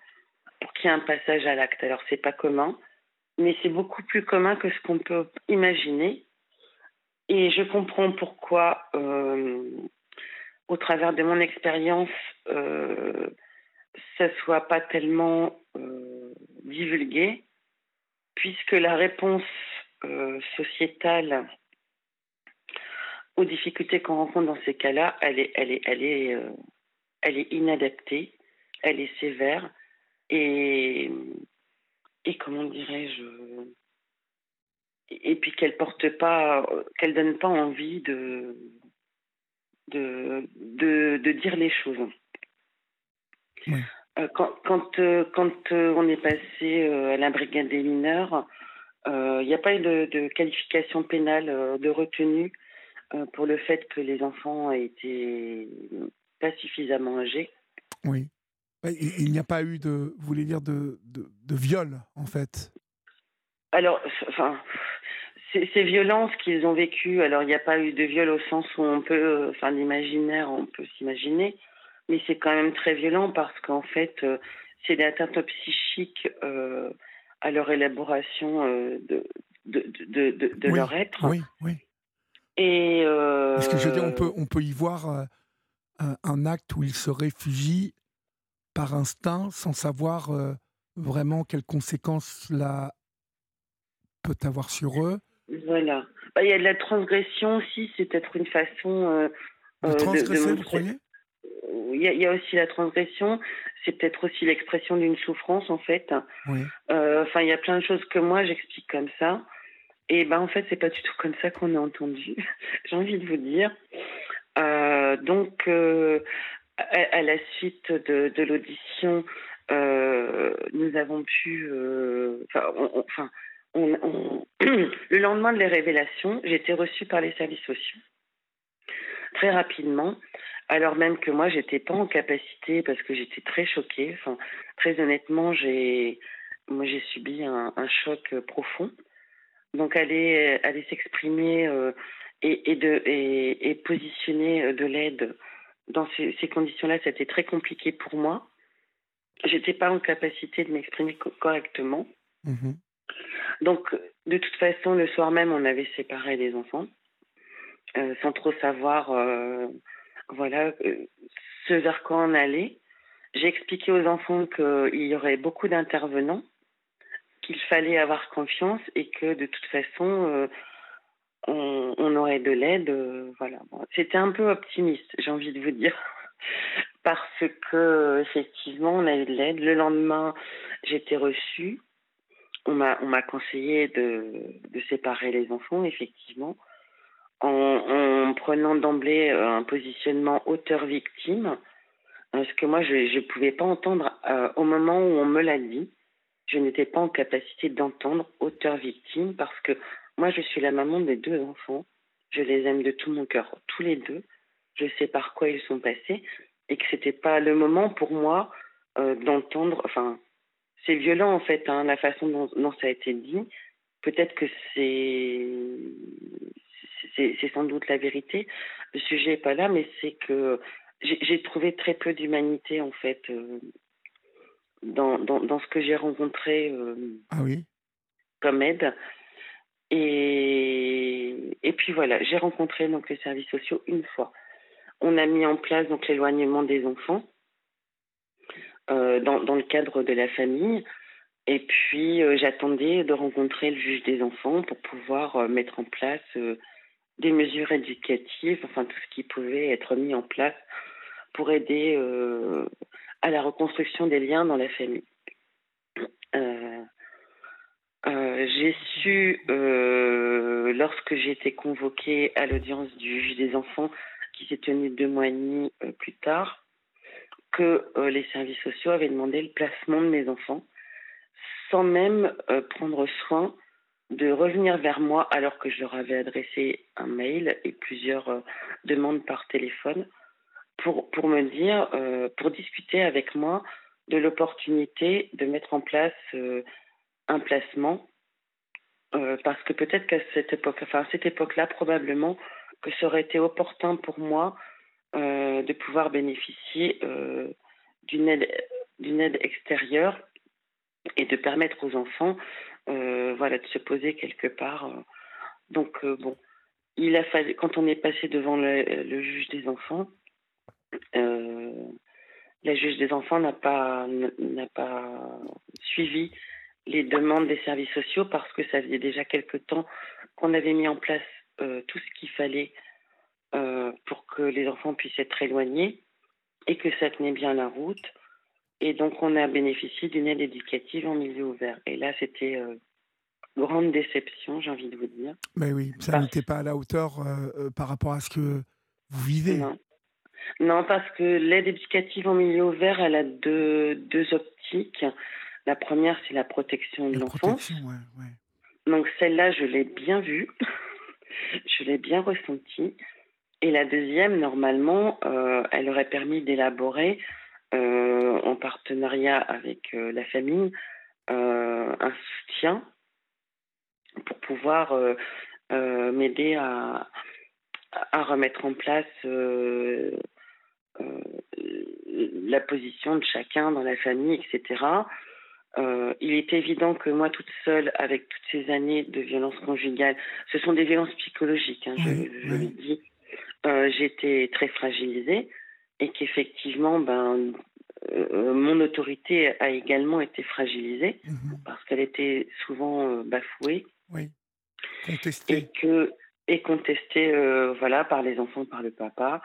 pour qu'il y ait un passage à l'acte. Alors c'est pas commun, mais c'est beaucoup plus commun que ce qu'on peut imaginer. Et je comprends pourquoi, euh, au travers de mon expérience, ça soit pas tellement divulgué, puisque la réponse sociétale aux difficultés qu'on rencontre dans ces cas-là, elle est, elle est, elle est, euh, elle est inadaptée, elle est sévère et, et comment dirais-je, et puis qu'elle porte pas, qu'elle donne pas envie de, de, de, dire les choses. Euh, quand, quand, euh, quand on est passé à la brigade des mineurs, il n'y a pas eu de, de qualification pénale de retenue euh, pour le fait que les enfants étaient pas suffisamment âgés. Oui. Il, n'y a pas eu de, vous voulez dire, de, de, viol, en fait? Alors, enfin, ces violences qu'ils ont vécues, alors il n'y a pas eu de viol au sens où on peut, enfin, l'imaginaire, on peut s'imaginer, mais c'est quand même très violent parce qu'en fait, euh, c'est des atteintes psychiques euh, à leur élaboration de, de, de, de, leur être. Oui, oui. Et Parce que je veux dire, on peut, on peut y voir un, un, acte où ils se réfugient par instinct sans savoir vraiment quelles conséquences cela peut avoir sur eux. Voilà. Bah, il y a de la transgression aussi, c'est peut-être une façon. Euh, de euh, transgresser, vous croyez? Il y, a, aussi la transgression, c'est peut-être aussi l'expression d'une souffrance en fait. Oui. Euh, enfin, il y a plein de choses que moi j'explique comme ça. Et ben en fait, c'est pas du tout comme ça qu'on a entendu. J'ai envie de vous dire. donc, à, la suite de, de l'audition, nous avons pu, enfin, le lendemain de les révélations, j'ai été reçue par les services sociaux. Très rapidement, alors même que moi, j'étais pas en capacité parce que j'étais très choquée. Enfin, très honnêtement, j'ai, moi, j'ai subi un, choc profond. Donc, aller, aller s'exprimer euh, et, et, de, et, et positionner de l'aide dans ces, ces conditions-là, c'était très compliqué pour moi. J'étais pas en capacité de m'exprimer correctement. Mmh donc, de toute façon, le soir même, on avait séparé les enfants, euh, sans trop savoir, euh, voilà, euh, ce vers quoi on allait. J'ai expliqué aux enfants qu'il y aurait beaucoup d'intervenants, qu'il fallait avoir confiance et que de toute façon, on, aurait de l'aide. voilà. C'était un peu optimiste, j'ai envie de vous dire. Parce que effectivement, on a eu de l'aide. Le lendemain, j'étais reçue on m'a on m'a conseillé de, de séparer les enfants effectivement en, en prenant d'emblée euh, un positionnement auteur-victime parce que moi je ne pouvais pas entendre euh, au moment où on me l'a dit. Je n'étais pas en capacité d'entendre auteur-victime parce que moi je suis la maman des deux enfants. Je les aime de tout mon cœur tous les deux. Je sais par quoi ils sont passés et que c'était pas le moment pour moi euh, d'entendre enfin c'est violent en fait, hein, la façon dont, ça a été dit. Peut-être que c'est c'est sans doute la vérité. Le sujet n'est pas là, mais c'est que j'ai trouvé très peu d'humanité en fait euh, dans, dans, dans, ce que j'ai rencontré euh, ah oui? comme aide. Et, et puis voilà, j'ai rencontré donc les services sociaux une fois. On a mis en place donc l'éloignement des enfants. Euh, dans, dans, le cadre de la famille. Et puis, euh, j'attendais de rencontrer le juge des enfants pour pouvoir euh, mettre en place des mesures éducatives, enfin tout ce qui pouvait être mis en place pour aider à la reconstruction des liens dans la famille. j'ai su, lorsque j'ai été convoquée à l'audience du juge des enfants, qui s'est tenue deux mois et demi plus tard, que euh, les services sociaux avaient demandé le placement de mes enfants sans même euh, prendre soin de revenir vers moi alors que je leur avais adressé un mail et plusieurs euh, demandes par téléphone pour, pour me dire, pour discuter avec moi de l'opportunité de mettre en place un placement parce que peut-être qu'à cette époque, enfin à cette époque-là, probablement que ça aurait été opportun pour moi euh, de pouvoir bénéficier euh, d'une aide, d'une aide extérieure et de permettre aux enfants euh, voilà, de se poser quelque part. Donc, bon, il a fallu, quand on est passé devant le, juge des enfants, la juge des enfants n'a pas, n'a pas suivi les demandes des services sociaux parce que ça faisait déjà quelque temps qu'on avait mis en place tout ce qu'il fallait euh, pour que les enfants puissent être éloignés et que ça tenait bien la route. Et donc, on a bénéficié d'une aide éducative en milieu ouvert. Et là, c'était euh, grande déception, j'ai envie de vous dire. Mais oui, ça n'était pas à la hauteur euh, par rapport à ce que vous vivez. Non, non parce que l'aide éducative en milieu ouvert, elle a deux, deux optiques. La première, c'est la protection de l'enfant. Ouais, Donc, celle-là, je l'ai bien vue. je l'ai bien ressentie. Et la deuxième, normalement, euh, elle aurait permis d'élaborer, euh, en partenariat avec euh, la famille, un soutien pour pouvoir m'aider à, à, remettre en place la position de chacun dans la famille, etc. euh, il est évident que moi, toute seule, avec toutes ces années de violence conjugale, ce sont des violences psychologiques, hein, je, je le dis, euh, j'étais très fragilisée et qu'effectivement, ben, euh, mon autorité a également été fragilisée Mhm. parce qu'elle était souvent euh, bafouée Oui. et Contesté. que et contestée euh, voilà par les enfants par le papa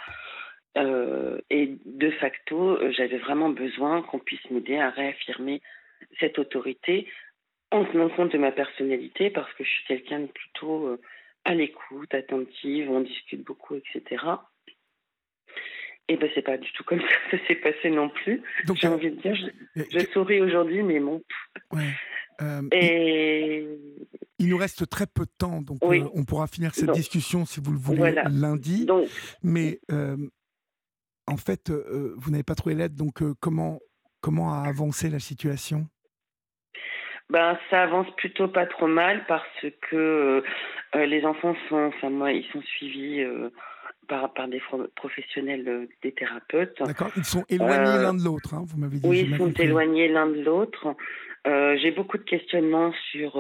et de facto j'avais vraiment besoin qu'on puisse m'aider à réaffirmer cette autorité en tenant compte de ma personnalité parce que je suis quelqu'un de plutôt à l'écoute attentive on discute beaucoup etc et ben c'est pas du tout comme ça que ça s'est passé non plus Donc, j'ai envie de dire je, je souris aujourd'hui mais bon ouais. Euh, il, et il nous reste très peu de temps, donc Oui. euh, on pourra finir cette Donc, discussion si vous le voulez voilà. lundi. donc Mais euh, en fait, vous n'avez pas trouvé l'aide, donc comment, comment a avancé la situation? Ben, ça avance plutôt pas trop mal parce que les enfants sont, enfin moi, ils sont suivis par, par des professionnels, euh, des thérapeutes. D'accord Ils sont éloignés Euh, l'un de l'autre, hein, vous m'avez dit. Oui, ils sont compris. éloignés l'un de l'autre. Euh, J'ai beaucoup de questionnements sur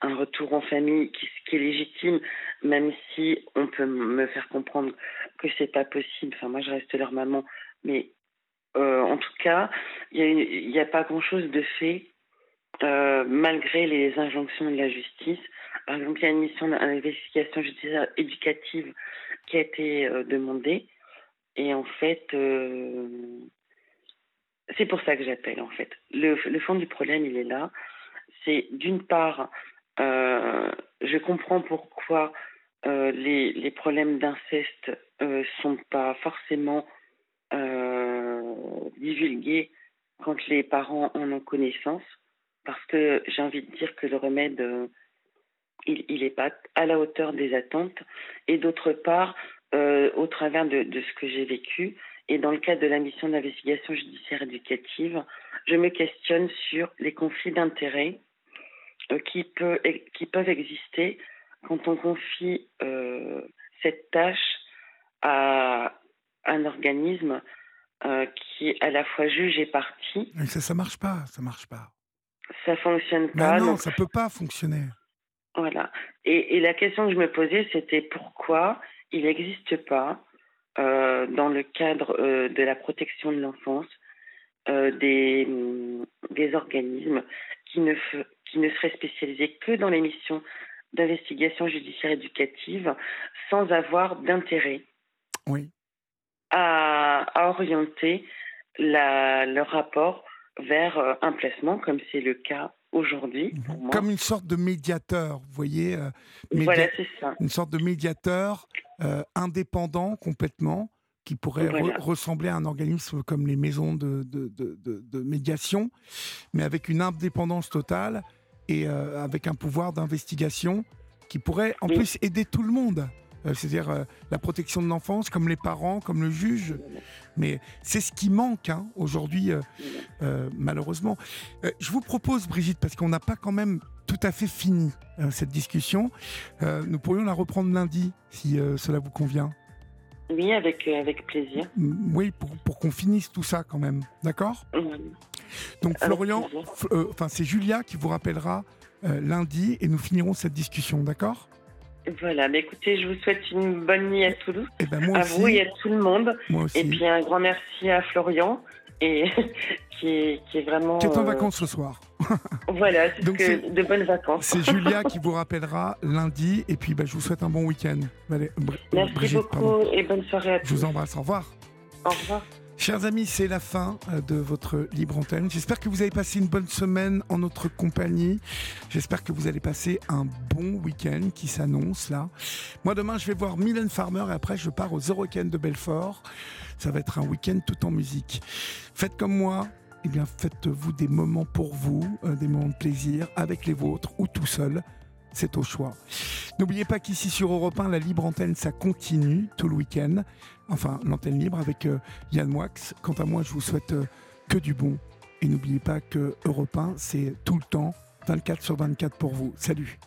un retour en famille qui, qui est légitime, même si on peut me faire comprendre que c'est pas possible. Enfin, moi, je reste leur maman, mais euh, en tout cas, a il n'y a, pas grand-chose de fait euh, malgré les injonctions de la justice. Par exemple, il y a une mission d'investigation judiciaire éducative qui a été euh, demandée. Et en fait, euh, c'est pour ça que j'appelle, en fait. Le, fond du problème, il est là. C'est d'une part, je comprends pourquoi les, les problèmes d'inceste euh, sont pas forcément divulgués quand les parents en ont connaissance, parce que j'ai envie de dire que le remède, euh, il n'est pas à la hauteur des attentes. Et d'autre part, euh, au travers de, ce que j'ai vécu, et dans le cadre de la mission d'investigation judiciaire éducative, je me questionne sur les conflits d'intérêts euh, qui, peuvent exister quand on confie cette tâche à un organisme qui est à la fois juge et partie. Ça, ça marche pas, ça marche pas. Ça fonctionne Mais pas. non, donc ça peut pas fonctionner. Voilà. Et, et la question que je me posais, c'était pourquoi il n'existe pas, euh, dans le cadre euh, de la protection de l'enfance, euh, des, hum, des organismes qui ne, qui ne seraient spécialisés que dans les missions d'investigation judiciaire éducative, sans avoir d'intérêt Oui. à, à orienter la, leur rapport vers euh, un placement, comme c'est le cas aujourd'hui. Mhm. Comme une sorte de médiateur, vous voyez, euh, média- Voilà, c'est ça. une sorte de médiateur euh, indépendant complètement, qui pourrait re- ressembler à un organisme comme les maisons de, de, de- de- de médiation, mais avec une indépendance totale et euh, avec un pouvoir d'investigation qui pourrait en Oui. plus aider tout le monde. Euh, C'est-à-dire euh, la protection de l'enfance, comme les parents, comme le juge. Mais c'est ce qui manque hein, aujourd'hui, euh, malheureusement. Je vous propose, Brigitte, parce qu'on n'a pas quand même tout à fait fini euh, cette discussion, nous pourrions la reprendre lundi, si cela vous convient. Oui, avec, avec plaisir. Oui, pour, pour qu'on finisse tout ça quand même. D'accord? Donc Florian, euh, enfin c'est Julia qui vous rappellera euh, lundi et nous finirons cette discussion, d'accord? Voilà, bah écoutez, je vous souhaite une bonne nuit à Toulouse, Et ben moi à aussi, vous et à tout le monde. moi aussi. Et puis un grand merci à Florian, et, qui, est, qui est vraiment. qui est en euh, vacances ce soir. Voilà, Donc que- de bonnes vacances. C'est Julia qui vous rappellera lundi et puis bah, je vous souhaite un bon week-end. Merci Brigitte, beaucoup pardon. et bonne soirée à Je vous tous. embrasse. Au revoir. Au revoir. Chers amis, c'est la fin euh, de votre libre antenne. J'espère que vous avez passé une bonne semaine en notre compagnie. J'espère que vous allez passer un bon week-end qui s'annonce là. Moi, demain, je vais voir Mylène Farmer et après, je pars au The de Belfort. Ça va être un week-end tout en musique. Faites comme moi. Eh bien, faites-vous des moments pour vous, euh, des moments de plaisir avec les vôtres ou tout seul. C'est au choix. N'oubliez pas qu'ici sur Europe 1, la libre antenne, ça continue tout le week-end. Enfin, l'antenne libre avec euh, Yann Moix. Quant à moi, je vous souhaite euh, que du bon. Et n'oubliez pas que Europe 1, c'est tout le temps, 24 sur 24 pour vous. Salut